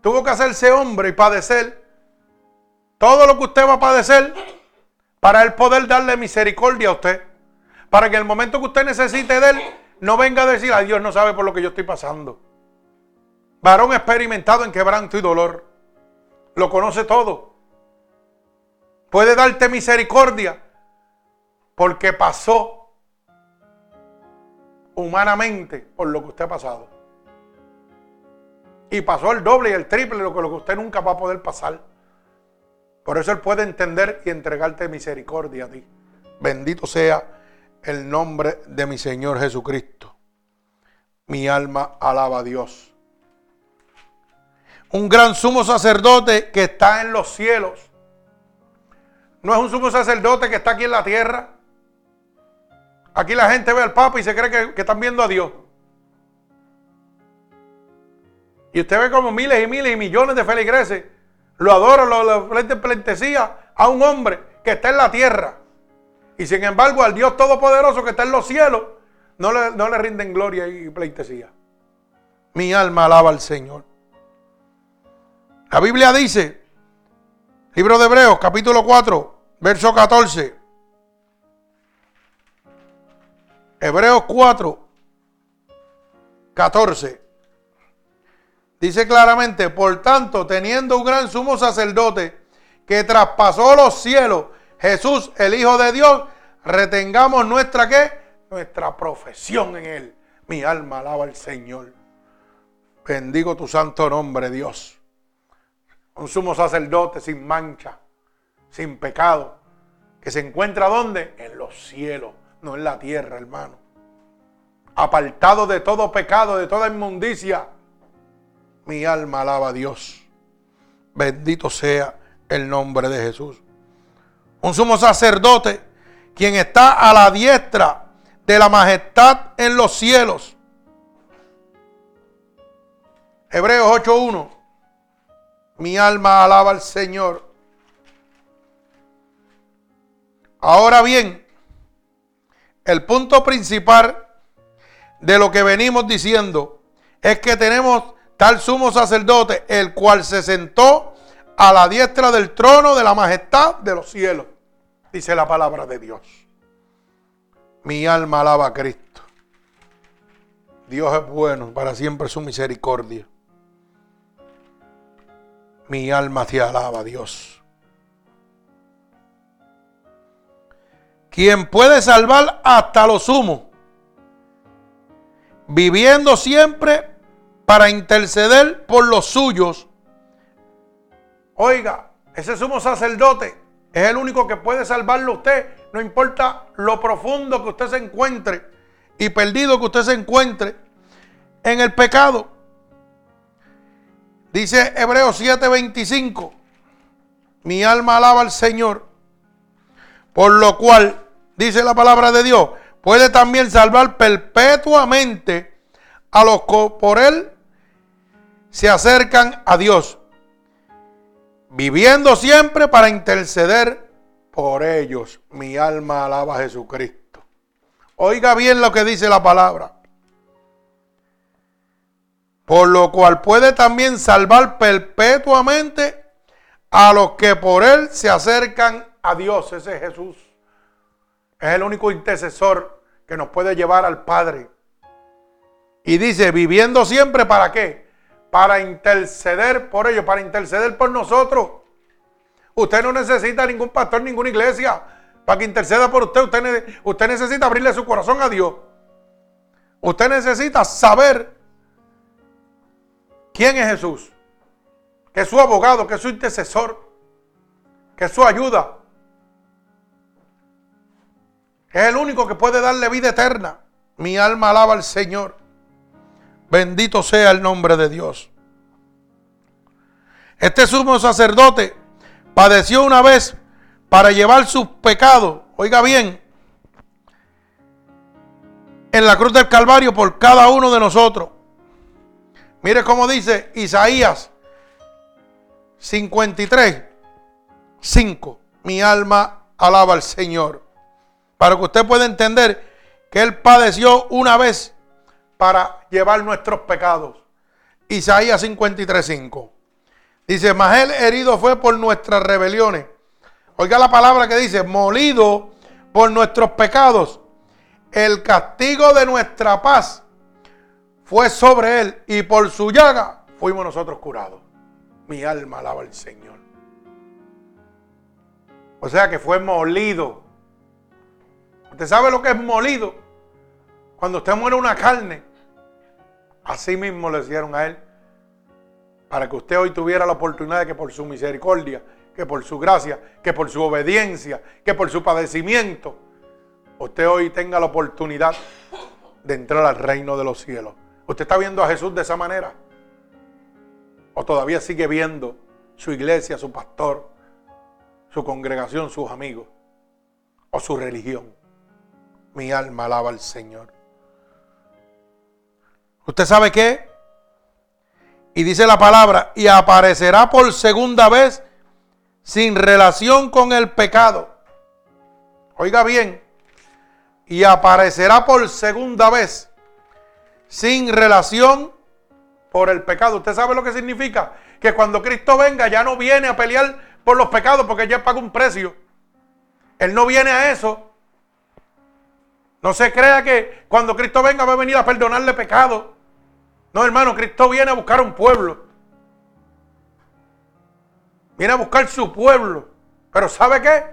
Tuvo que hacerse hombre y padecer todo lo que usted va a padecer para él poder darle misericordia a usted. Para que el momento que usted necesite de él, no venga a decir, a Dios no sabe por lo que yo estoy pasando varón experimentado en quebranto y dolor. Lo conoce todo. Puede darte misericordia porque pasó humanamente por lo que usted ha pasado. Y pasó el doble y el triple de lo que usted nunca va a poder pasar. Por eso Él puede entender y entregarte misericordia a ti. Bendito sea el nombre de mi Señor Jesucristo. Mi alma alaba a Dios un gran sumo sacerdote que está en los cielos. No es un sumo sacerdote que está aquí en la tierra. Aquí la gente ve al Papa y se cree que, están viendo a Dios. Y usted ve como miles y miles y millones de feligreses lo adoran, lo, lo plentecía a un hombre que está en la tierra. Y sin embargo, al Dios Todopoderoso que está en los cielos, no le, no le rinden gloria y pleitesía. Mi alma alaba al Señor. La Biblia dice, libro de Hebreos, capítulo 4, verso 14. Hebreos 4, 14. Dice claramente, por tanto, teniendo un gran sumo sacerdote que traspasó los cielos, Jesús, el Hijo de Dios, retengamos nuestra qué? Nuestra profesión en Él. Mi alma alaba al Señor. Bendigo tu santo nombre, Dios un sumo sacerdote sin mancha, sin pecado, que se encuentra ¿dónde? En los cielos, no en la tierra, hermano. Apartado de todo pecado, de toda inmundicia. Mi alma alaba a Dios. Bendito sea el nombre de Jesús. Un sumo sacerdote, quien está a la diestra de la majestad en los cielos. Hebreos 8.1. Mi alma alaba al Señor. Ahora bien, el punto principal de lo que venimos diciendo es que tenemos tal sumo sacerdote, el cual se sentó a la diestra del trono de la majestad de los cielos, dice la palabra de Dios. Mi alma alaba a Cristo. Dios es bueno, para siempre su misericordia. Mi alma te alaba, Dios. Quien puede salvar hasta lo sumo, viviendo siempre para interceder por los suyos. Oiga, ese sumo sacerdote es el único que puede salvarlo a usted, no importa lo profundo que usted se encuentre y perdido que usted se encuentre en el pecado. Dice Hebreos 7:25, mi alma alaba al Señor, por lo cual, dice la palabra de Dios, puede también salvar perpetuamente a los que por él se acercan a Dios, viviendo siempre para interceder por ellos. Mi alma alaba a Jesucristo. Oiga bien lo que dice la palabra. Por lo cual puede también salvar perpetuamente a los que por él se acercan a Dios. Ese es Jesús. Es el único intercesor que nos puede llevar al Padre. Y dice, viviendo siempre para qué? Para interceder por ellos, para interceder por nosotros. Usted no necesita ningún pastor, ninguna iglesia para que interceda por usted. usted. Necesita abrirle su corazón a Dios. Usted necesita saber quién es Jesús. Que es su abogado, que es su intercesor, que es su ayuda. es el único que puede darle vida eterna. Mi alma alaba al Señor. Bendito sea el nombre de Dios. Este sumo sacerdote padeció una vez para llevar sus pecados, oiga bien, en la cruz del Calvario por cada uno de nosotros. Mire cómo dice Isaías 53, 5. Mi alma alaba al Señor. Para que usted pueda entender que Él padeció una vez para llevar nuestros pecados. Isaías 53, 5. Dice, mas Él herido fue por nuestras rebeliones Oiga la palabra que dice, molido por nuestros pecados. El castigo de nuestra paz fue sobre él y por su llaga fuimos nosotros curados. Mi alma alaba al Señor. O sea que fue molido. ¿Usted sabe lo que es molido? Cuando usted muere una carne, así mismo le hicieron a él. Para que usted hoy tuviera la oportunidad de que por su misericordia que por su gracia, que por su obediencia, que por su padecimiento, usted hoy tenga la oportunidad de entrar al reino de los cielos. ¿Usted está viendo a Jesús de esa manera? ¿O todavía sigue viendo su iglesia, su pastor, su congregación, sus amigos o su religión? Mi alma alaba al Señor. ¿Usted sabe qué? Y dice la palabra, y aparecerá por segunda vez sin relación con el pecado. Oiga bien, y aparecerá por segunda vez sin relación por el pecado. ¿Usted sabe lo que significa? Que cuando Cristo venga ya no viene a pelear por los pecados porque ya pagó un precio. Él no viene a eso. No se crea que cuando Cristo venga va a venir a perdonarle pecado. No, hermano, Cristo viene a buscar un pueblo. Viene a buscar su pueblo. Pero ¿sabe qué?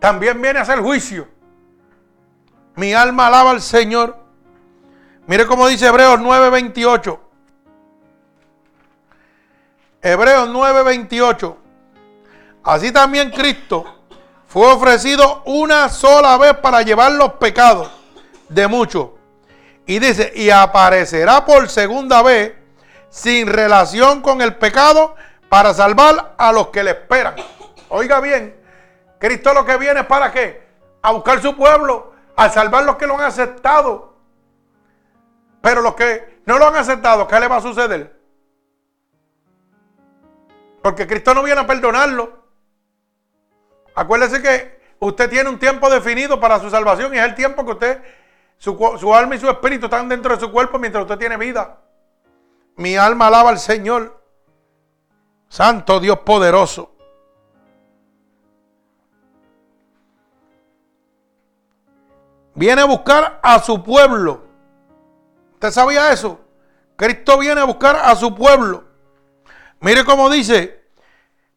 También viene a hacer juicio. Mi alma alaba al Señor. Mire cómo dice Hebreos 9:28. Hebreos 9:28. Así también Cristo fue ofrecido una sola vez para llevar los pecados de muchos. Y dice, y aparecerá por segunda vez sin relación con el pecado para salvar a los que le esperan. Oiga bien, Cristo lo que viene es para qué? A buscar su pueblo, a salvar los que lo han aceptado. Pero los que no lo han aceptado, ¿qué le va a suceder? Porque Cristo no viene a perdonarlo. Acuérdese que usted tiene un tiempo definido para su salvación y es el tiempo que usted, su, alma y su espíritu están dentro de su cuerpo mientras usted tiene vida. Mi alma alaba al Señor. Santo Dios poderoso. Viene a buscar a su pueblo. ¿Usted sabía eso? Cristo viene a buscar a su pueblo. Mire cómo dice,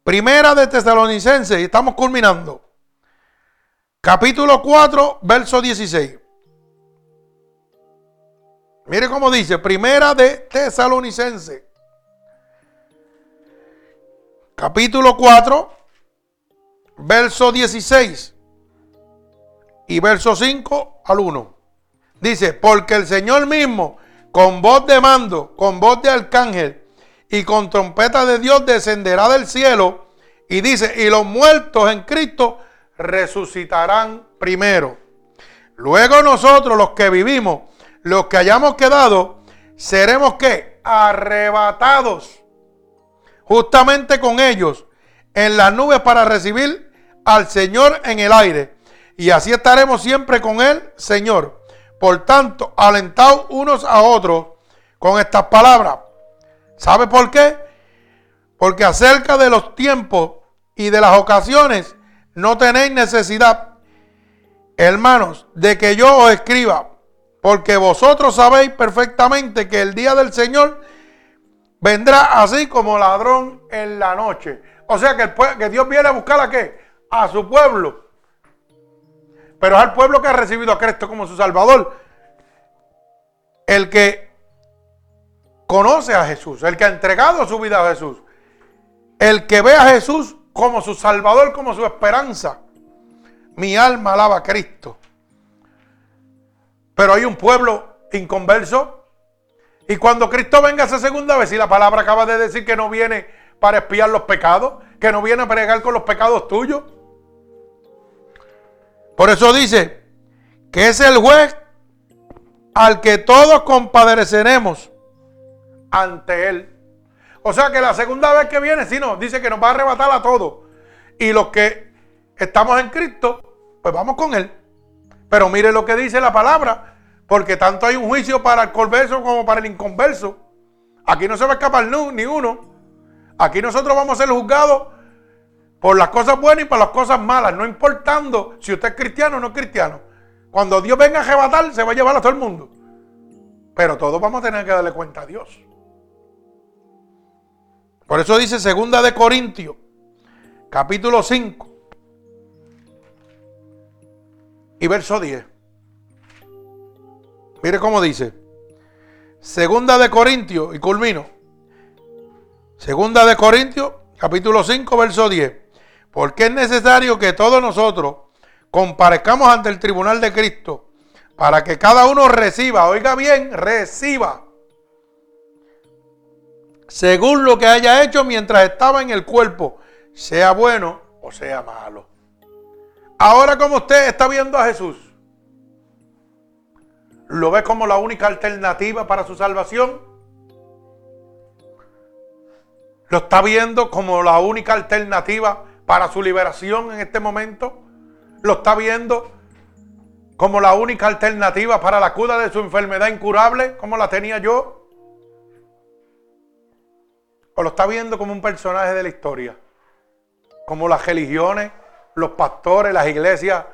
primera de Tesalonicenses, y estamos culminando. Capítulo 4, verso 16. Mire cómo dice, primera de Tesalonicense. Capítulo 4, verso 16 y verso 5 al 1. Dice, porque el Señor mismo, con voz de mando, con voz de arcángel y con trompeta de Dios, descenderá del cielo. Y dice, y los muertos en Cristo resucitarán primero. Luego nosotros, los que vivimos, los que hayamos quedado, seremos que arrebatados justamente con ellos en las nubes para recibir al Señor en el aire. Y así estaremos siempre con el Señor. Por tanto, alentados unos a otros con estas palabras. ¿Sabe por qué? Porque acerca de los tiempos y de las ocasiones no tenéis necesidad, hermanos, de que yo os escriba porque vosotros sabéis perfectamente que el día del Señor vendrá así como ladrón en la noche. O sea que, que Dios viene a buscar a qué? A su pueblo. Pero es al pueblo que ha recibido a Cristo como su Salvador. El que conoce a Jesús, el que ha entregado su vida a Jesús, el que ve a Jesús como su Salvador, como su esperanza. Mi alma alaba a Cristo. Pero hay un pueblo inconverso. Y cuando Cristo venga esa segunda vez, y la palabra acaba de decir que no viene para espiar los pecados, que no viene a pregar con los pecados tuyos. Por eso dice que es el juez al que todos compadeceremos ante él. O sea que la segunda vez que viene, si no, dice que nos va a arrebatar a todos. Y los que estamos en Cristo, pues vamos con él. Pero mire lo que dice la palabra, porque tanto hay un juicio para el converso como para el inconverso. Aquí no se va a escapar ni uno. Aquí nosotros vamos a ser juzgados por las cosas buenas y por las cosas malas, no importando si usted es cristiano o no es cristiano. Cuando Dios venga a arrebatar, se va a llevar a todo el mundo. Pero todos vamos a tener que darle cuenta a Dios. Por eso dice segunda de Corintios, capítulo 5 y verso 10. Mire cómo dice. Segunda de Corintios, y culmino. Segunda de Corintios, capítulo 5, verso 10. Porque es necesario que todos nosotros comparezcamos ante el tribunal de Cristo para que cada uno reciba, oiga bien, reciba, según lo que haya hecho mientras estaba en el cuerpo, sea bueno o sea malo. Ahora como usted está viendo a Jesús, ¿lo ve como la única alternativa para su salvación? ¿Lo está viendo como la única alternativa para su liberación en este momento? ¿Lo está viendo como la única alternativa para la cura de su enfermedad incurable, como la tenía yo? ¿O lo está viendo como un personaje de la historia? Como las religiones los pastores, las iglesias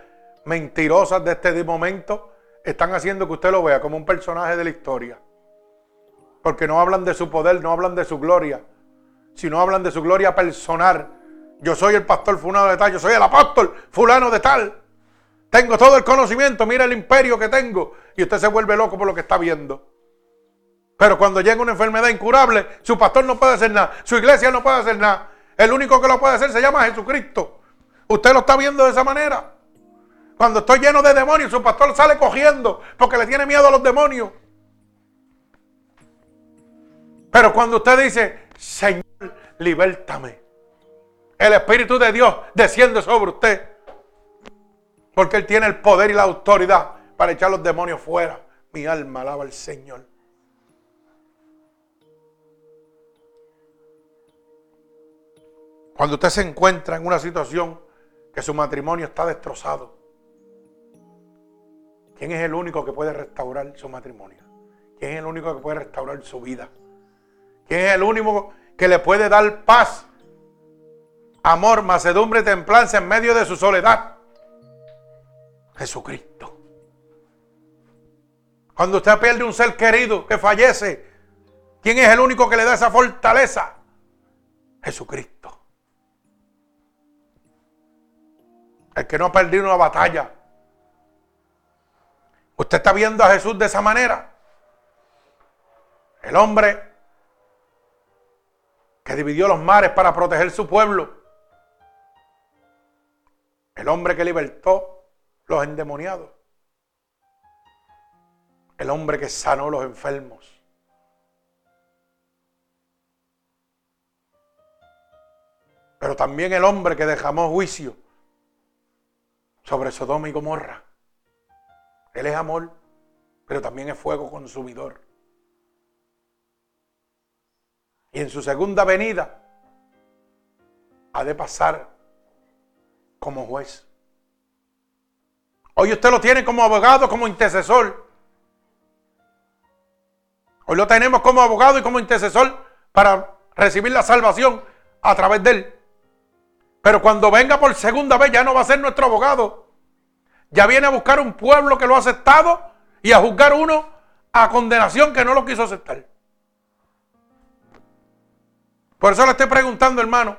mentirosas de este momento están haciendo que usted lo vea como un personaje de la historia. Porque no hablan de su poder, no hablan de su gloria, sino hablan de su gloria personal. Yo soy el pastor fulano de tal, yo soy el apóstol fulano de tal. Tengo todo el conocimiento, mira el imperio que tengo. Y usted se vuelve loco por lo que está viendo. Pero cuando llega una enfermedad incurable, su pastor no puede hacer nada, su iglesia no puede hacer nada. El único que lo puede hacer se llama Jesucristo. Usted lo está viendo de esa manera. Cuando estoy lleno de demonios, su pastor sale cogiendo porque le tiene miedo a los demonios. Pero cuando usted dice, Señor, libértame, el Espíritu de Dios desciende sobre usted. Porque Él tiene el poder y la autoridad para echar los demonios fuera. Mi alma alaba al Señor. Cuando usted se encuentra en una situación que su matrimonio está destrozado. ¿Quién es el único que puede restaurar su matrimonio? ¿Quién es el único que puede restaurar su vida? ¿Quién es el único que le puede dar paz, amor, macedumbre y templanza en medio de su soledad? Jesucristo. Cuando usted pierde un ser querido que fallece, ¿quién es el único que le da esa fortaleza? Jesucristo. El que no ha perdido una batalla. Usted está viendo a Jesús de esa manera. El hombre que dividió los mares para proteger su pueblo. El hombre que libertó los endemoniados. El hombre que sanó los enfermos. Pero también el hombre que dejamó juicio sobre Sodoma y Gomorra. Él es amor, pero también es fuego consumidor. Y en su segunda venida ha de pasar como juez. Hoy usted lo tiene como abogado, como intercesor. Hoy lo tenemos como abogado y como intercesor para recibir la salvación a través de él. Pero cuando venga por segunda vez ya no va a ser nuestro abogado. Ya viene a buscar un pueblo que lo ha aceptado y a juzgar uno a condenación que no lo quiso aceptar. Por eso le estoy preguntando, hermano,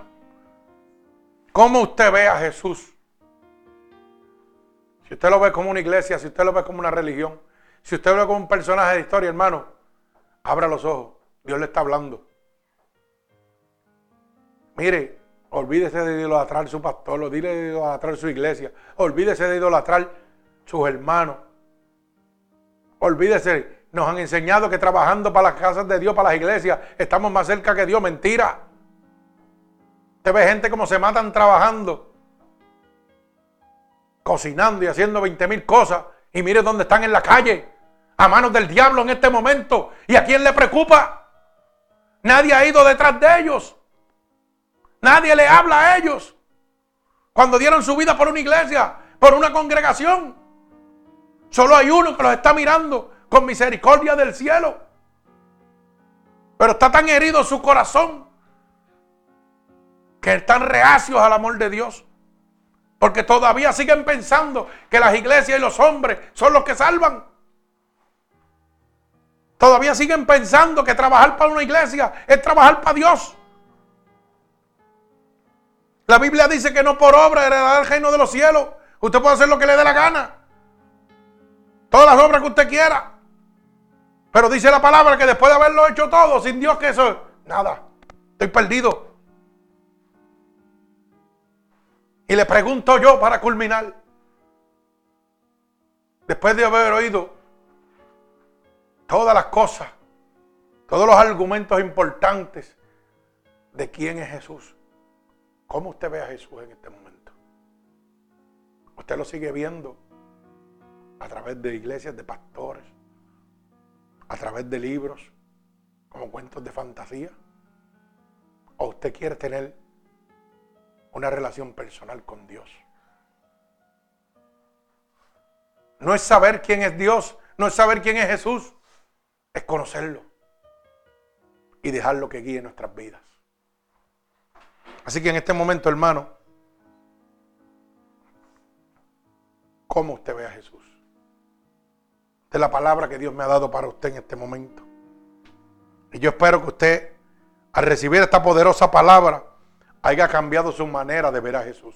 ¿cómo usted ve a Jesús? Si usted lo ve como una iglesia, si usted lo ve como una religión, si usted lo ve como un personaje de historia, hermano, abra los ojos. Dios le está hablando. Mire, olvídese de idolatrar su pastor, olvídese de idolatrar su iglesia, olvídese de idolatrar sus hermanos. Olvídese, nos han enseñado que trabajando para las casas de Dios, para las iglesias, estamos más cerca que Dios. Mentira. Usted ve gente como se matan trabajando, cocinando y haciendo 20 mil cosas. Y mire dónde están en la calle, a manos del diablo en este momento. ¿Y a quién le preocupa? Nadie ha ido detrás de ellos. Nadie le habla a ellos. Cuando dieron su vida por una iglesia, por una congregación. Solo hay uno que los está mirando con misericordia del cielo. Pero está tan herido su corazón que están reacios al amor de Dios. Porque todavía siguen pensando que las iglesias y los hombres son los que salvan. Todavía siguen pensando que trabajar para una iglesia es trabajar para Dios. La Biblia dice que no por obra heredará el reino de los cielos. Usted puede hacer lo que le dé la gana. Todas las obras que usted quiera. Pero dice la palabra que después de haberlo hecho todo, sin Dios que eso, nada. Estoy perdido. Y le pregunto yo para culminar. Después de haber oído todas las cosas, todos los argumentos importantes de quién es Jesús. ¿Cómo usted ve a Jesús en este momento? ¿Usted lo sigue viendo a través de iglesias de pastores? ¿A través de libros? ¿Como cuentos de fantasía? ¿O usted quiere tener una relación personal con Dios? No es saber quién es Dios, no es saber quién es Jesús, es conocerlo y dejarlo que guíe nuestras vidas. Así que en este momento, hermano, ¿cómo usted ve a Jesús? De la palabra que Dios me ha dado para usted en este momento. Y yo espero que usted, al recibir esta poderosa palabra, haya cambiado su manera de ver a Jesús.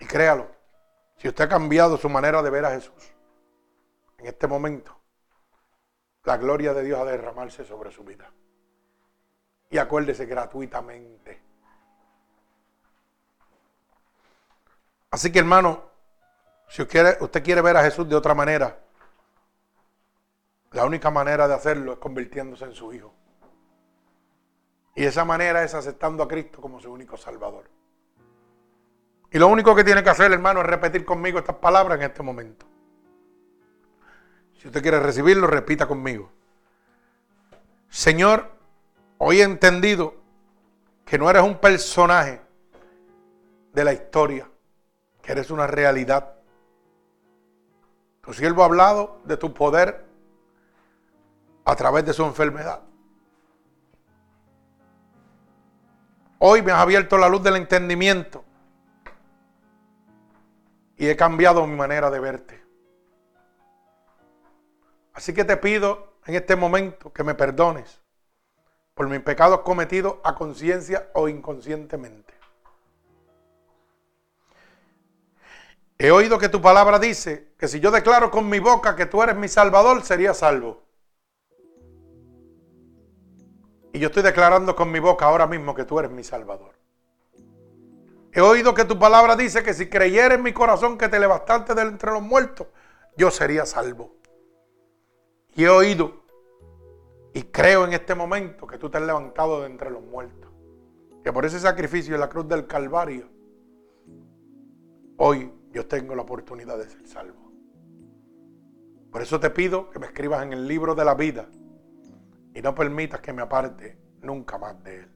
Y créalo, si usted ha cambiado su manera de ver a Jesús, en este momento, la gloria de Dios ha de derramarse sobre su vida. Y acuérdese gratuitamente. Así que hermano, si usted quiere, ver a Jesús de otra manera, la única manera de hacerlo es convirtiéndose en su hijo. Y esa manera es aceptando a Cristo como su único Salvador. Y lo único que tiene que hacer, hermano, es repetir conmigo estas palabras en este momento. Si usted quiere recibirlo, repita conmigo. Señor, Hoy he entendido que no eres un personaje de la historia, que eres una realidad. Tu siervo ha hablado de tu poder a través de su enfermedad. Hoy me has abierto la luz del entendimiento y he cambiado mi manera de verte. Así que te pido en este momento que me perdones por mis pecados cometidos a conciencia o inconscientemente. He oído que tu palabra dice que si yo declaro con mi boca que tú eres mi salvador, sería salvo. Y yo estoy declarando con mi boca ahora mismo que tú eres mi salvador. He oído que tu palabra dice que si creyera en mi corazón que te levantaste de entre los muertos, yo sería salvo. Y he oído y creo en este momento que tú te has levantado de entre los muertos. Que por ese sacrificio en la cruz del Calvario, hoy yo tengo la oportunidad de ser salvo. Por eso te pido que me escribas en el libro de la vida y no permitas que me aparte nunca más de él.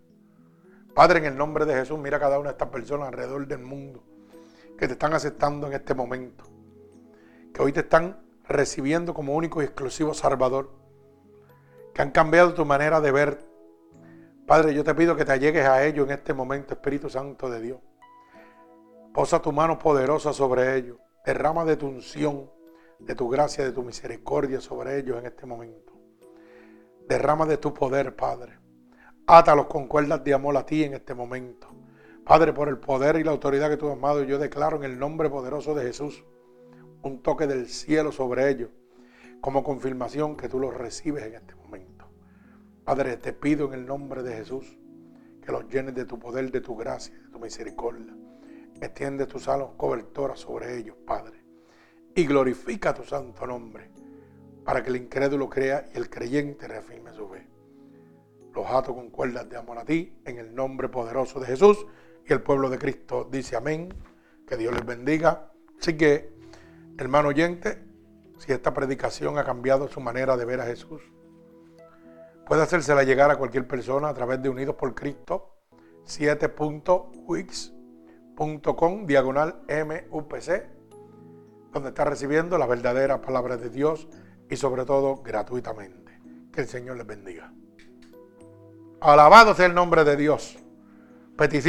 Padre, en el nombre de Jesús, mira a cada una de estas personas alrededor del mundo que te están aceptando en este momento, que hoy te están recibiendo como único y exclusivo Salvador, que han cambiado tu manera de ver. Padre, yo te pido que te allegues a ellos en este momento, Espíritu Santo de Dios. Posa tu mano poderosa sobre ellos. Derrama de tu unción, de tu gracia, de tu misericordia sobre ellos en este momento. Derrama de tu poder, Padre. Átalos con cuerdas de amor a ti en este momento. Padre, por el poder y la autoridad que tú has dado, yo declaro en el nombre poderoso de Jesús un toque del cielo sobre ellos, como confirmación que tú los recibes en este momento. Padre, te pido en el nombre de Jesús que los llenes de tu poder, de tu gracia, de tu misericordia. Extiende tus alas cobertoras sobre ellos, Padre. Y glorifica tu santo nombre para que el incrédulo crea y el creyente reafirme su fe. Los ato con cuerdas de amor a ti en el nombre poderoso de Jesús y el pueblo de Cristo dice amén. Que Dios les bendiga. Así que Hermano oyente, si esta predicación ha cambiado su manera de ver a Jesús, puede hacérsela llegar a cualquier persona a través de Unidos por Cristo 7.wix.com diagonal MUPC, donde está recibiendo la verdadera palabra de Dios y sobre todo gratuitamente. Que el Señor les bendiga. Alabado sea el nombre de Dios. Petición